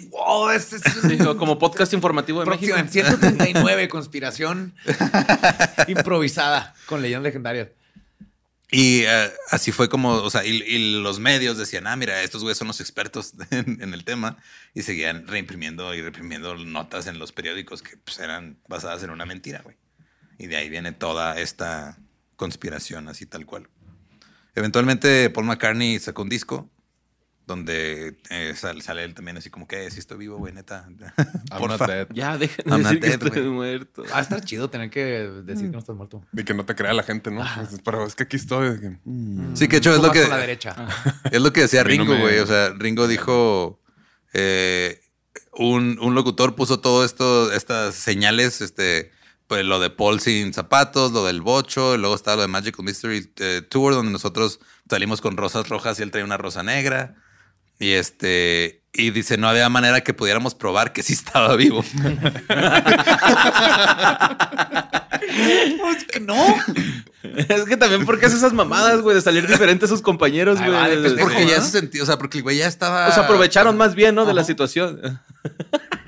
A: Wow, es, es-
B: Sí, como podcast informativo de México.
A: próxima, 139 conspiración improvisada con leyendas legendarias.
C: Y eh, así fue como, o sea, y, los medios decían, ah, mira, estos güeyes son los expertos en, el tema. Y seguían reimprimiendo y reimprimiendo notas en los periódicos que pues, eran basadas en una mentira, güey. Y de ahí viene toda esta conspiración, así tal cual. Eventualmente Paul McCartney sacó un disco donde eh, sal- sale él también así como que, si estoy vivo, güey, neta. Porfa.
E: dead.
B: Ya, dejen de
C: I'm not
B: decir que estoy muerto.
A: Va a estar chido tener que decir que no estás muerto.
E: Y que no te crea la gente, ¿no? Pero es que aquí estoy. que, mm.
C: Sí, que hecho es lo que...
A: la derecha.
C: Es lo que decía
E: no
C: Ringo,
E: me-
C: güey. O sea, Ringo dijo. eh, un, un locutor puso todo esto, estas señales, este, pues lo de Paul sin zapatos, lo del bocho, y luego estaba lo de Magical Mystery eh, Tour, donde nosotros salimos con rosas rojas y él traía una rosa negra. Y este, y dice, no había manera que pudiéramos probar que sí estaba vivo.
A: Pues que no.
B: Es que también, ¿por qué hace esas mamadas, güey? De salir diferente a sus compañeros, güey.
A: vale, pues,
C: Porque
A: ¿no?
C: ya se sentía, o sea, porque el güey ya estaba.
B: O sea, aprovecharon más bien, ¿no? De la situación.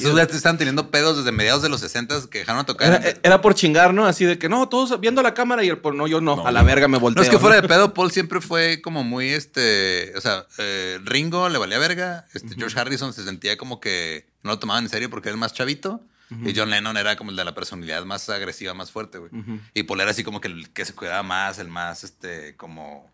C: Esos güeyes estaban teniendo pedos desde mediados de los 60 que dejaron de tocar.
B: Era, era por chingar, ¿no? Así de que no, todos viendo la cámara y el por no, yo no.
E: No,
B: a la
E: no.
B: verga me volteo.
C: No, es que fuera de pedo, Paul siempre fue como muy este. O sea, eh, Ringo le valía verga. Este, George Harrison se sentía como que no lo tomaban en serio porque era el más chavito. Y John Lennon era como el de la personalidad más agresiva, más fuerte, güey. Y Paul era así como que el que se cuidaba más, el más, este, como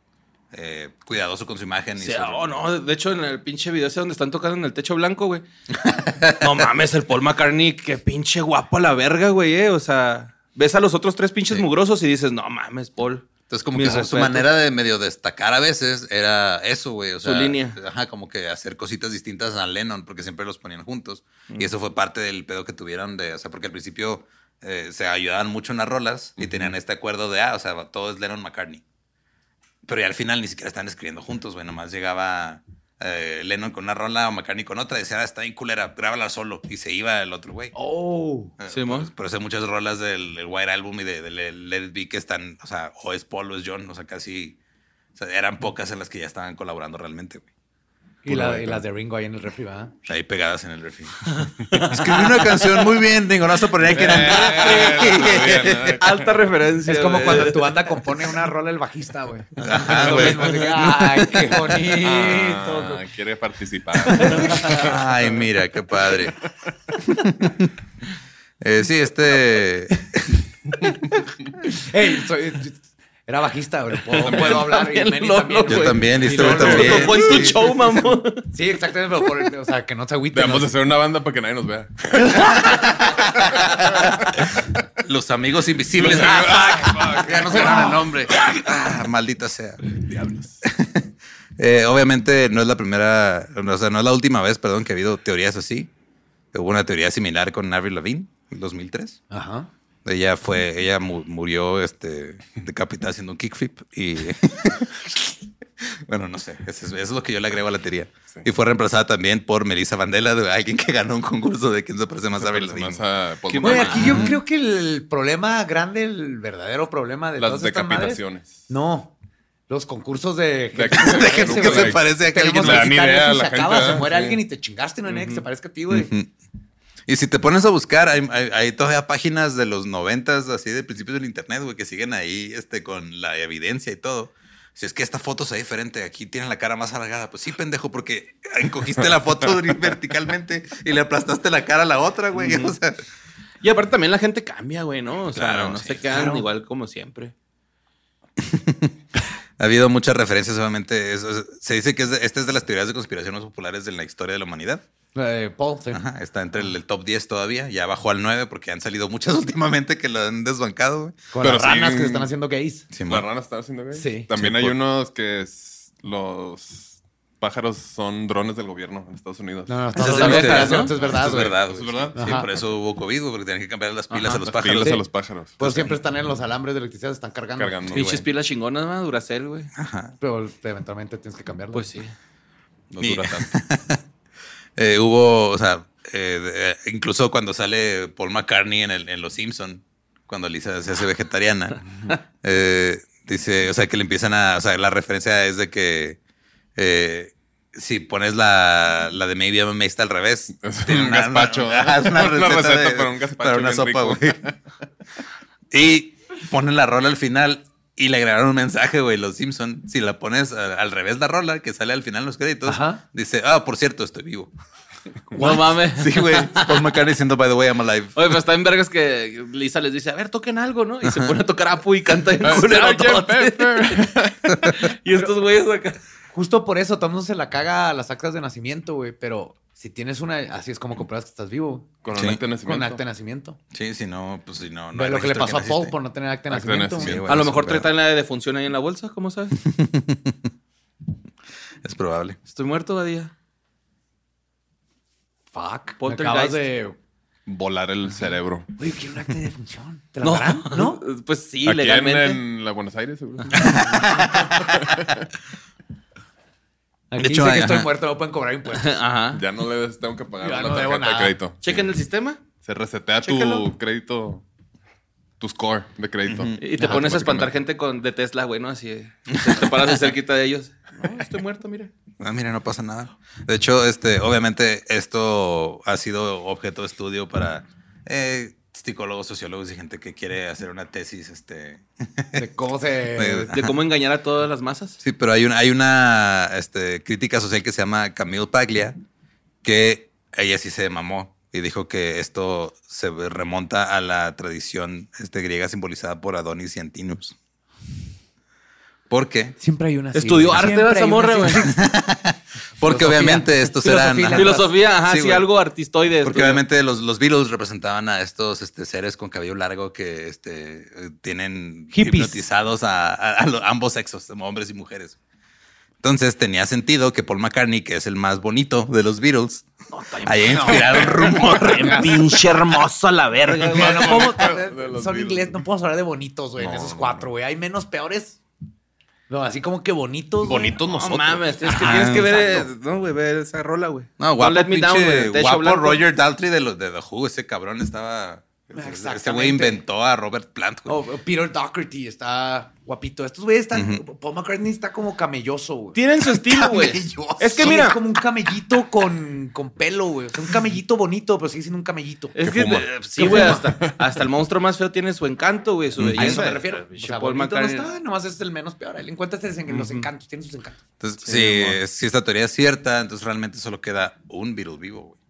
C: eh, cuidadoso con su imagen. y
B: Sí,
C: su-
B: oh, no, de hecho en el pinche video ese donde están tocando en el techo blanco, güey. no mames, el Paul McCartney, qué pinche guapo a la verga, güey, eh. O sea, ves a los otros tres pinches
C: Sí.
B: mugrosos y dices, no mames, Paul.
C: Entonces, como que su, su manera de medio destacar a veces era eso, güey. O
B: Su
C: sea,
B: línea.
C: Ajá, como que hacer cositas distintas a Lennon, porque siempre los ponían juntos. Y eso fue parte del pedo que tuvieron de, o sea, porque al principio eh, se ayudaban mucho en las rolas y tenían este acuerdo de, ah, o sea, todo es Lennon McCartney. Pero ya al final ni siquiera estaban escribiendo juntos, güey. Nomás llegaba eh, Lennon con una rola o McCartney con otra. Decía, ah, está bien culera, grábala solo. Y se iba el otro güey.
A: Oh.
C: Eh,
B: Sí,
C: por, por eso hay muchas rolas del, del White Album y de, de Let It Be que están, o sea, o es Paul o es John, o sea, casi, o sea, eran pocas en las que ya estaban colaborando realmente, güey.
A: Y, la- y las de Ringo ahí en el refri, ¿verdad?
C: Ahí pegadas en el refri. Escribí una canción muy bien, digo, no vas a poner aquí en el refri.
B: Alta referencia.
A: Es como
B: güey.
A: cuando tu banda compone una rola el bajista, güey. Que, Ay, qué bonito.
E: Ah, quiere participar.
C: Ay, mira, qué padre. Eh, sí, este.
A: Ey, soy- era bajista, güey. Puedo, puedo hablar. Y
B: También
A: Manny
B: Lolo,
A: también.
C: Yo
B: güey.
C: también, y
A: Y.
B: Lo
C: también.
B: tocó en tu
C: Sí.
B: show, mamón.
A: Sí, exactamente, pero por, o sea, que no se agüite.
E: Debemos
A: ¿no?
E: de hacer una banda para que nadie nos vea.
C: Los amigos invisibles. Ah, fuck. Ya no se el nombre. Ah, maldita sea.
E: Diablos.
C: Eh, obviamente no es la primera, o sea, no es la última vez, perdón, que ha habido teorías así. Hubo una teoría similar con Avril Lavigne en 2003.
A: Ajá.
C: Ella fue, ella mu- murió este, decapitada haciendo un kickflip y... bueno, no sé, eso es, eso es lo que yo le agrego a la teoría. Y fue reemplazada también por Melissa Vandela, de alguien que ganó un concurso de quién se parece más a Avril
E: Más
C: Lavigne.
E: a
A: Güey,
E: McCartney.
A: aquí yo creo que el problema grande, el verdadero problema de
E: Las
A: todas estas madres-
E: decapitaciones.
A: No. Los concursos de...
E: De-
C: que se parece a que alguien...
E: idea la
A: se
E: gente,
A: acaba, se muere
E: Sí.
A: alguien y te chingaste, no hay nadie que se parezca a ti, güey.
C: Ujú. Y si te pones a buscar, hay, hay- hay todavía páginas de los noventas, así de principios del internet, güey, que siguen ahí este, con la evidencia y todo. Si es que esta foto se ve diferente, aquí tienen la cara más alargada. Pues sí, pendejo, porque encogiste la foto verticalmente y le aplastaste la cara a la otra, güey. O sea,
B: Y aparte también la gente cambia, güey, ¿no? O sea, no
C: sí,
B: se quedan
A: claro.
B: igual como siempre.
C: ha habido muchas referencias, obviamente. eso se dice que es de- esta es de las teorías de conspiración más populares en la historia de la humanidad.
A: Eh, Paul, sí.
C: Ajá, está entre el, el top 10 todavía. Ya bajó al 9 porque han salido muchas últimamente que lo han desbancado, güey.
A: Con
E: Pero
A: las ranas
E: sí.
A: que se están haciendo gays.
C: Sí,
E: ¿Las ranas están haciendo gay?
A: Sí.
E: También
C: Sí,
E: hay
C: por-
E: unos que es- los pájaros son drones del gobierno en Estados Unidos.
A: No, no, estás
C: es
A: eso,
C: ¿no?
A: esto es verdad,
C: Esto es verdad,
E: ¿Eso es verdad?
C: Sí,
A: Ajá.
C: por eso hubo COVID, porque tenían que cambiar las pilas
B: Ajá,
C: a los
E: Las
C: pájaros.
E: pilas
A: Sí.
E: a los pájaros.
A: Pues siempre están en los alambres de electricidad, están cargando.
E: Cargando.
B: Pinches
C: güey.
B: pilas chingonas, ¿no? Duracell, güey.
C: Ajá.
A: Pero eventualmente tienes que cambiarlo.
B: Pues sí.
E: No dura tanto.
C: Eh, hubo, o sea, eh, incluso cuando sale Paul McCartney en, el- en Los Simpson, cuando Lisa se hace vegetariana, eh, dice, o sea, que le empiezan a, o sea, la referencia es de que eh, si pones la, la de Maybe I'm Amazed al revés,
E: Es
C: tiene
E: un gazpacho.
C: Una, es una
E: Una
C: receta,
E: receta
C: de-
E: para un gazpacho
C: para una sopa, güey. Y ponen la rola al final y le agregaron un mensaje, güey, Los Simpson. Si la pones a- al revés la rola, que sale al final en los créditos,
A: Ajá.
C: dice, ah, por cierto, estoy vivo.
B: No mames.
C: Sí, güey. Paul McCartney diciendo, by the way, I'm alive.
B: Oye, pero está en vergas que Lisa les dice, a ver, toquen algo, ¿no? Y se pone a tocar Apu y canta en culero. Y estos güeyes acá.
A: Justo por eso todo el mundo se la caga a las actas de nacimiento, güey. Pero si tienes una, así es como compruebas que estás vivo.
E: Con
C: Sí.
E: un acta de nacimiento.
A: Con acta de nacimiento.
C: Sí, si no, pues si no. no
A: lo que le pasó a Paul por no tener acta de
E: Acta de
A: nacimiento.
E: nacimiento.
C: Sí, güey,
B: A lo mejor trae la de defunción ahí en la bolsa, ¿cómo sabes?
C: Es probable.
B: Estoy muerto, Badía.
A: Fuck. Me acabas de.
E: Volar el cerebro.
A: Oye, quiero un acta de defunción. ¿Te la
B: No,
A: darán? ¿No?
B: Pues sí,
E: Aquí en,
B: legalmente.
E: en la Buenos Aires, seguro.
A: Aquí
C: De hecho,
A: dice que estoy muerto, no pueden cobrar impuestos.
B: Ajá.
E: ya no le des- tengo que pagar
A: Ya
E: una
A: no
E: tarjeta de
A: nada.
E: crédito.
B: Chequen el sistema
E: Se resetea tu crédito, tu score de crédito.
B: y te pones a espantar gente con, de Tesla, güey, ¿no? Así eh, te, te paras de cerquita de ellos. No, estoy muerto, mire.
C: Ah, mira, no pasa nada. De hecho, este, obviamente, esto ha sido objeto de estudio para eh, psicólogos, sociólogos y gente que quiere hacer una tesis, este.
A: De cómo se.
B: De cómo engañar a todas las masas.
C: Sí, pero hay una, hay una este, crítica social que se llama Camille Paglia, que ella sí se mamó y dijo que esto se remonta a la tradición este, griega simbolizada por Adonis y Antinous. ¿Por qué?
A: Siempre hay una.
B: Estudió arte, ¿verdad, esa morra, güey?
C: Porque
A: Filosofía.
C: obviamente estos eran...
A: Filosofía.
C: ajá.
B: Filosofía, ajá,
C: Sí,
B: sí, algo artistoide.
C: Porque obviamente los, los Beatles representaban a estos este, seres con cabello largo que este, tienen
A: Hippies.
C: hipnotizados a, a- a ambos sexos, hombres y mujeres. Entonces tenía sentido que Paul McCartney, que es el más bonito de los Beatles, haya inspirado un rumor.
B: Pinche hermoso a la verga, güey.
A: No
E: los
A: son
E: Beatles.
A: inglés, no podemos hablar de bonitos, güey, en
E: No,
A: esos
E: no,
A: cuatro, güey. Hay menos peores. No, así como que bonitos. güey.
E: Bonitos
B: No
E: nosotros.
B: mames, tienes que,
C: Ajá,
B: tienes que ver, eh,
A: exacto.
B: no, güey, ver esa rola, güey.
C: No, guapo,
B: Let Me Down, güey,
C: guapo. Roger Daltrey de, los de The Who. Ese cabrón estaba Este güey inventó a Robert Plant, güey.
A: Oh, Peter Doherty está guapito. Estos güeyes están. Paul McCartney está como camelloso, güey.
B: Tienen su estilo, güey.
C: Camelloso.
B: Es que mira,
A: Es como un camellito con, con pelo, güey. O sea, un camellito bonito, pero sigue siendo un camellito.
B: es
E: que
B: que
E: fuma.
B: sí, güey, hasta, hasta el monstruo más feo tiene su encanto, güey, su belleza.
A: A eso me refiero. O sea,
B: Paul
A: bonito no
B: McCartney.
A: está, nomás es el menos peor. Él encuentra en los encantos, tiene sus encantos.
C: Entonces,
B: Sí,
C: si, si esta teoría es cierta, entonces realmente solo queda un Beatle vivo, güey.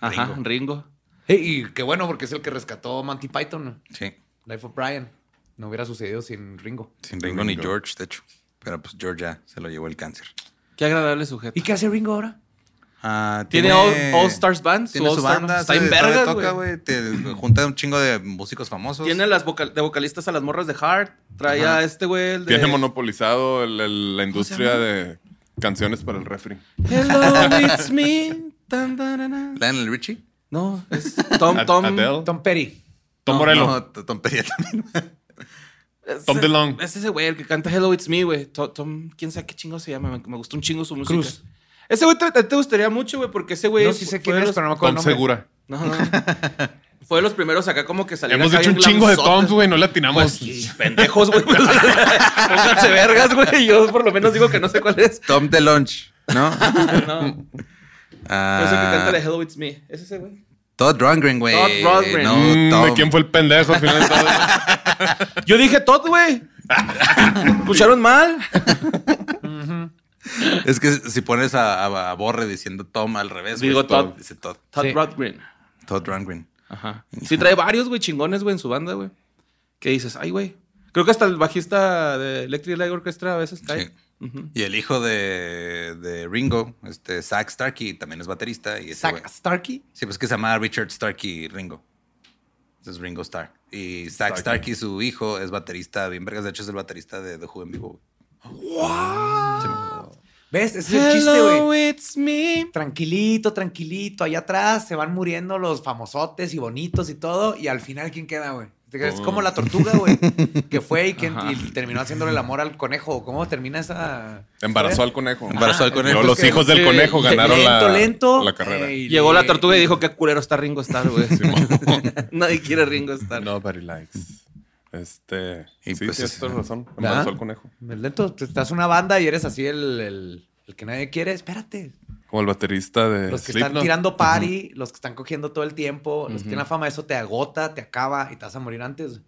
B: Ajá,
C: Ringo.
B: Ringo.
A: Hey, y qué bueno, porque es el que rescató Monty Python.
C: Sí.
A: Life of Brian. No hubiera sucedido sin Ringo.
C: Sin Ringo ni. George, de hecho. Pero pues George ya se lo llevó el cáncer.
B: Qué agradable sujeto.
A: ¿Y qué hace Ringo ahora?
C: Ah,
B: ¿Tiene All, All Stars Band?
C: Tiene su
B: All-Star
C: banda.
B: Está en vergas,
C: toca,
B: güey.
C: junta un chingo de músicos famosos.
B: Tiene las vocal- de vocalistas a las morras de Heart. Trae
C: Ajá.
B: a este güey, de...
E: Tiene monopolizado el- el- la industria de canciones para el refri.
B: Hello, it's me. Tan, tan, tan, tan.
C: Lionel Richie.
B: No, es Tom,
E: Ad-
B: Tom.
E: Adele.
A: Tom Petty.
E: Tom
C: No,
E: Morello.
C: No, Tom Petty también.
B: Es-
E: Tom DeLonge.
B: Es ese güey el que canta Hello, it's me, güey. To- Tom, quién sabe qué chingo se llama. Me, me gustó un chingo su música.
A: Cruz.
B: Ese güey te, te gustaría mucho, güey, porque ese güey.
A: No, sí sé
B: fue
A: quién
B: de
A: es,
B: los-
A: pero no me acuerdo
E: Tom
A: el.
E: Segura.
B: No, no. Fue de los primeros acá como que salieron
E: Hemos hecho un chingo de. Toms, güey. No le atinamos.
B: Pues, sí, pendejos, güey. Pónganse vergas, güey. Yo por lo menos digo que no sé cuál es.
C: Tom DeLonge, ¿no?
B: No.
C: Ah,
B: Pero ese que canta de Hello, it's me. ¿Es ese güey?
C: Todd Rundgren, güey.
B: Todd Rundgren.
C: No,
E: Mm,
C: Tom.
E: ¿De quién fue el pendejo al final de todo?
B: Yo dije Todd, güey. ¿Escucharon mal?
C: Es que si pones a, a, a Borre diciendo Tom al revés, güey,
B: Digo
C: es Todd.
B: Todd.
C: Dice Todd.
B: Todd
A: Sí.
B: Rundgren.
C: Todd Rundgren.
B: Ajá. Sí, trae varios, güey, chingones, güey, en su banda, güey. ¿Qué dices? Ay, güey. Creo que hasta el bajista de Electric Light Orchestra a veces cae.
C: Sí. Y el hijo de, de Ringo, este, Zach Starkey, también es baterista. Y
A: Zach
C: güey-
A: Starkey.
C: Sí, pues que se llama Richard Starkey Ringo. Ese es Ringo Starr. Y Zach Starkey, su hijo, es baterista bien vergas. De hecho, es el baterista de The Who en vivo, güey.
A: ¿Ves? Ese es el chiste, güey.
B: It's me.
A: Tranquilito, tranquilito. Allá atrás se van muriendo los famosotes y bonitos y todo. Y al final, ¿quién queda, güey? Es como la tortuga, güey. Que fue y, que, y terminó haciéndole el amor al conejo. ¿Cómo termina esa...?
E: Embarazó al conejo.
C: Embarazó al conejo.
E: Luego los
A: que-
E: hijos del conejo ganaron
A: lento,
E: la,
A: lento.
E: la carrera.
A: eh,
B: Llegó
A: le-
B: la tortuga y dijo qué culero está Ringo Starr, güey. Nadie quiere Ringo Starr.
E: Nobody likes. Este.
C: Y
E: sí,
C: pues
E: tienes
C: es-
E: toda razón.
A: ¿Verdad?
E: Embarazó al conejo.
A: Lento, te estás una banda y eres así el, el- el que nadie quiere. Espérate.
E: Como el baterista de.
A: Los que están tirando party, los que están cogiendo todo el tiempo, los que tienen la fama, eso te agota, te acaba y te vas a morir antes.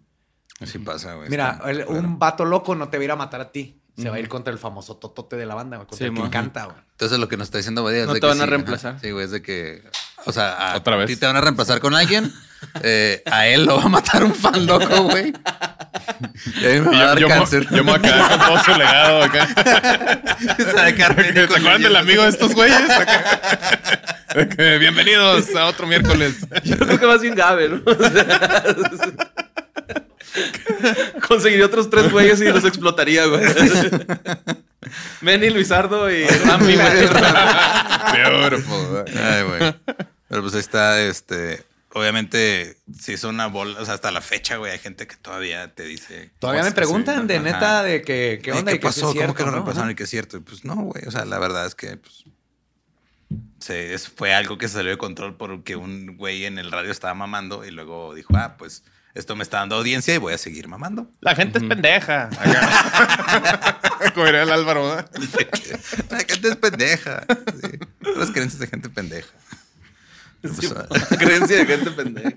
C: Así pasa, güey.
A: Mira, el-
C: claro.
A: un vato loco no te va a ir a matar a ti. Se va a ir contra el famoso totote de la banda, güey, contra
B: Sí,
A: el que canta, güey.
C: Entonces lo que nos está diciendo Badía es
B: No
C: de
B: te
C: que
B: van a
C: sí,
B: reemplazar.
C: ajá. Sí, güey, es de que... O sea, a
E: Otra vez.
C: ti te van a reemplazar con alguien. eh, a él lo va a matar un fan loco, güey. Y a mí me va a dar
E: yo,
C: cáncer.
E: yo me voy a quedar con todo su legado acá.
C: Se va a quedar
E: ¿Se
C: pendejo con
E: acuerdan
C: el
E: del amigo de estos güeyes? Bienvenidos a otro miércoles.
B: Yo creo que más bien Gabe, ¿no? O sea, Conseguiría otros tres güeyes y los explotaría, güey. Manny, Luisardo y Rampi, güey.
E: Beautiful.
C: Ay, güey. Pero pues ahí está, este... Obviamente, si es una bola, o sea, hasta la fecha, güey, hay gente que todavía te dice...
A: Todavía me preguntan
C: así.
A: de
C: Ajá.
A: neta de que qué onda
C: ¿Qué
A: y que
C: pasó?
A: es cierto,
C: ¿Cómo que lo
A: ¿no?
C: reemplazaron
A: Ajá.
C: y que es cierto? Y pues no, güey. O sea, la verdad es que pues, se, fue algo que se salió de control porque un güey en el radio estaba mamando y luego dijo, ah, pues esto me está dando audiencia y voy a seguir mamando.
E: La gente es pendeja. Acá. Como diría el Álvaro, ¿verdad?
C: La gente es pendeja. Sí. Las creencias de gente pendeja. Pues,
B: Creencia de gente pendeja.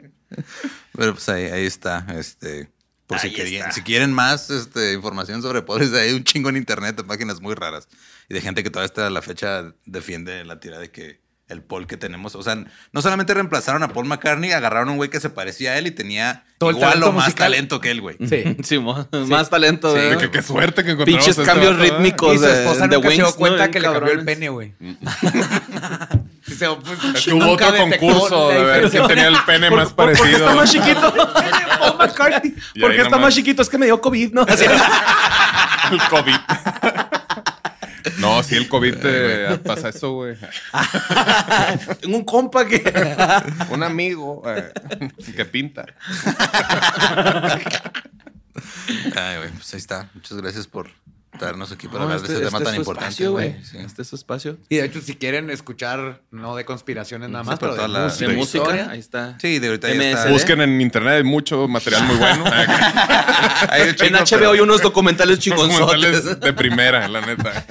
C: pero, pues, ahí, ahí está. Este, por si,
B: Ahí
C: querían,
B: está.
C: si quieren más este, información sobre pobres, hay un chingo en internet de páginas muy raras. Y de gente que todavía hasta la fecha defiende la tira de que el Paul que tenemos. O sea, no solamente reemplazaron a Paul McCartney, agarraron a un güey que se parecía a él y tenía
A: Todo
C: igual o
A: talento
C: más
A: musical.
C: talento que él, güey.
A: Sí.
B: Sí, más talento,
C: Sí,
B: güey.
E: De que qué suerte que encontramos
B: Pinches
E: este
B: cambios
E: ¿verdad?
B: rítmicos.
A: Y su
B: de-
A: esposa
B: de
A: nunca se dio
B: Wings, ¿no?
A: cuenta
B: Bien
A: que le cambió el pene, güey. Dice, pues,
E: Es que hubo
A: nunca
E: otro concurso de ver quién tenía el pene más
B: ¿Por- por qué
E: parecido.
B: está más chiquito?
A: Paul McCartney.
E: Y
B: ¿Por
E: ahí
B: qué está
E: nomás.
B: más chiquito? Es que me dio COVID, ¿no? Así-
E: El COVID. No, sí, el COVID te pasa eso, güey.
B: Tengo un compa que...
E: Un amigo eh, que pinta.
C: Ay, güey, pues ahí está. Muchas gracias por darnos aquí para
B: No,
C: hablar de este, tema
B: este
C: tan importante,
B: espacio,
C: güey. Sí.
B: Este es su espacio.
A: Y de hecho, si quieren escuchar, no de conspiraciones nada
C: Sí,
A: más,
C: pero
A: pero de
C: la-
A: música,
B: De
C: Sí.
B: música,
A: historia.
B: ahí está.
C: Sí, de ahorita ya está.
E: Busquen en internet, hay mucho material muy bueno.
C: Hay
B: En HBO
C: pero-
B: hay unos documentales chingonzotes.
E: Documentales de primera, la neta.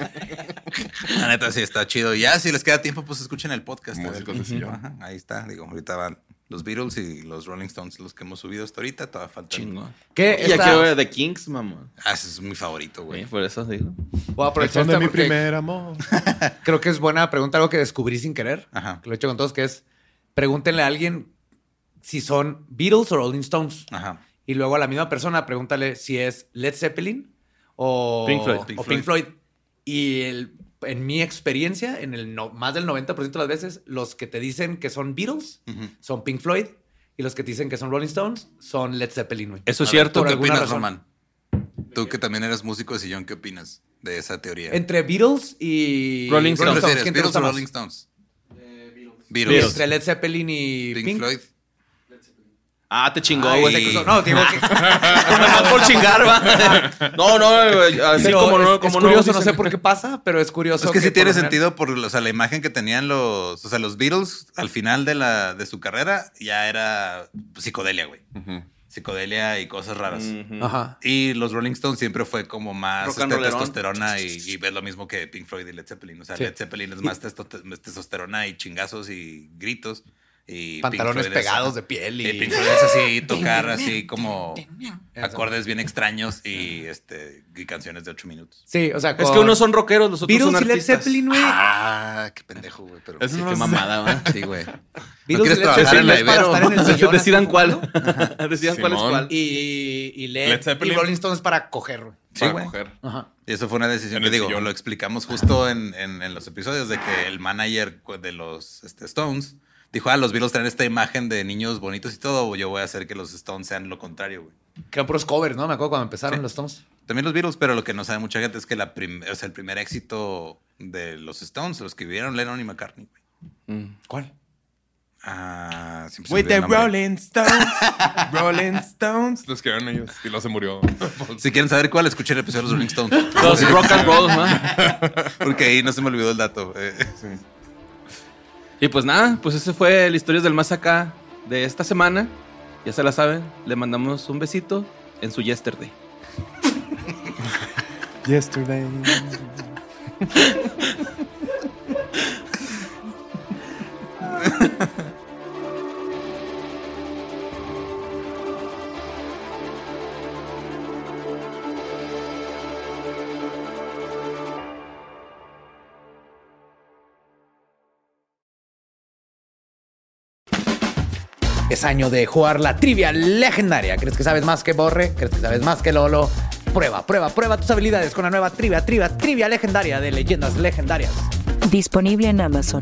C: La neta sí está chido. Y ya, si les queda tiempo, pues escuchen el podcast.
E: Músicos.
C: Ajá, ahí está. Digo, ahorita van los Beatles y los Rolling Stones, los que hemos subido hasta ahorita. Todavía falta.
B: Chingón.
A: ¿Qué?
B: Y ya
A: Esta-
B: quiero ver The Kings, mamón.
C: Ah, ese es mi favorito, güey.
B: Sí, por eso digo.
A: Voy a aprovechar
E: Son de mi primer amor.
A: creo que es buena pregunta, algo que descubrí sin querer,
C: Ajá.
A: que lo he hecho con todos, que es pregúntenle a alguien si son Beatles o Rolling Stones.
C: Ajá.
A: Y luego a la misma persona pregúntale si es Led Zeppelin o
B: Pink Floyd.
A: o
C: Pink
A: Pink Floyd. Y el- en mi experiencia, en el no- más del 90% de las veces, los que te dicen que son Beatles son Pink Floyd y los que te dicen que son Rolling Stones son Led Zeppelin. güey.
B: Eso es
C: A
B: cierto.
C: ¿Tú qué opinas,
A: razón.
C: Román? Tú que también eres músico de sillón, ¿qué opinas de esa teoría?
A: Entre Beatles y
B: Rolling
C: ¿Qué
B: Stones.
C: prefieres,
A: ¿quién te
C: Beatles
A: gusta
C: o? Rolling Stones?
A: Y
C: Beatles.
A: Entre Led Zeppelin y
C: Pink,
A: Pink,
C: Floyd.
B: Ah, te chingó, güey.
A: se cruzó. No, digo que.
B: Nomás por chingar, va. No, no, así
A: Pero
B: como
A: es,
B: no,
A: es
B: como
A: curioso, no,
B: dicen-
A: sé por qué pasa, pero es curioso.
C: Es que sí tiene sentido por o sea, la imagen que tenían los, o sea, los Beatles al final de, la, de su carrera ya era psicodelia, güey. Psicodelia y cosas raras.
A: Ajá.
C: Y los Rolling Stones siempre fue como más este, testosterona y, y ves lo mismo que Pink Floyd y Led Zeppelin. O sea,
A: Sí.
C: Led Zeppelin es más testo- testosterona y chingazos y gritos. Y
A: Pantalones
C: es-
A: pegados de piel
C: y
A: y.
C: Pink Floyd es así, tocar así como acordes bien extraños y, este, y canciones de ocho minutos.
A: Sí, o sea,
B: Es que unos son rockeros, los otros
A: Beatles
B: son
A: y Led
B: artistas.
A: Zeppelin, güey.
C: Ah, qué pendejo, güey. Pero
E: Eso
B: Sí, qué mamada, va.
C: sí, güey. ¿No
A: Beatles
C: quieres trabajar en la
A: es para
C: Ibero?
A: estar en el sillón
B: Decidan cuál. Decidan cuál es cuál.
A: Y, y Led,
E: Led Zeppelin.
A: y Rolling Stones para coger, güey.
C: Sí,
E: Para
C: güey.
E: coger.
A: Ajá.
C: Y eso fue una decisión que digo,
E: sillón.
C: lo explicamos justo en, en- en los episodios de que el manager de los este, Stones dijo, ah, los Beatles traen esta imagen de niños bonitos y todo, yo voy a hacer que los Stones sean lo contrario, güey.
A: Que eran puros covers, ¿no? Me acuerdo cuando empezaron
C: Sí.
A: los Stones.
C: También los Beatles, pero lo que no sabe mucha gente es que la prim- o sea, el primer éxito de los Stones lo escribieron Lennon y McCartney, güey.
B: Mm.
A: ¿Cuál?
C: Ah,
E: With the. Rolling Stones. Rolling Stones. Los que eran ellos. Y luego se murió.
C: Si quieren saber cuál, escuchen el episodio de los Rolling Stones.
B: Los rock and roll, ¿no?
C: Porque ahí no se me olvidó el dato. eh.
B: Y pues nada, pues ese fue el Historias del Más Acá de esta semana. Ya se la saben, le mandamos un besito en su yesterday.
E: Yesterday.
A: Es año de jugar la trivia legendaria. ¿Crees que sabes más que Borre? ¿Crees que sabes más que Lolo? Prueba, prueba, prueba tus habilidades con la nueva trivia, trivia, trivia legendaria de leyendas legendarias.
F: Disponible en Amazon.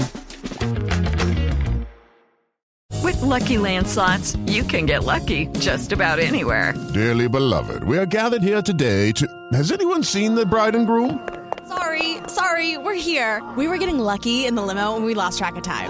G: With Lucky Land slots, you can get lucky just about anywhere.
D: Dearly beloved, we are gathered here today to. Has anyone seen the bride and groom?
H: Sorry, sorry, we're here. We were getting lucky in the limo and we lost track of time.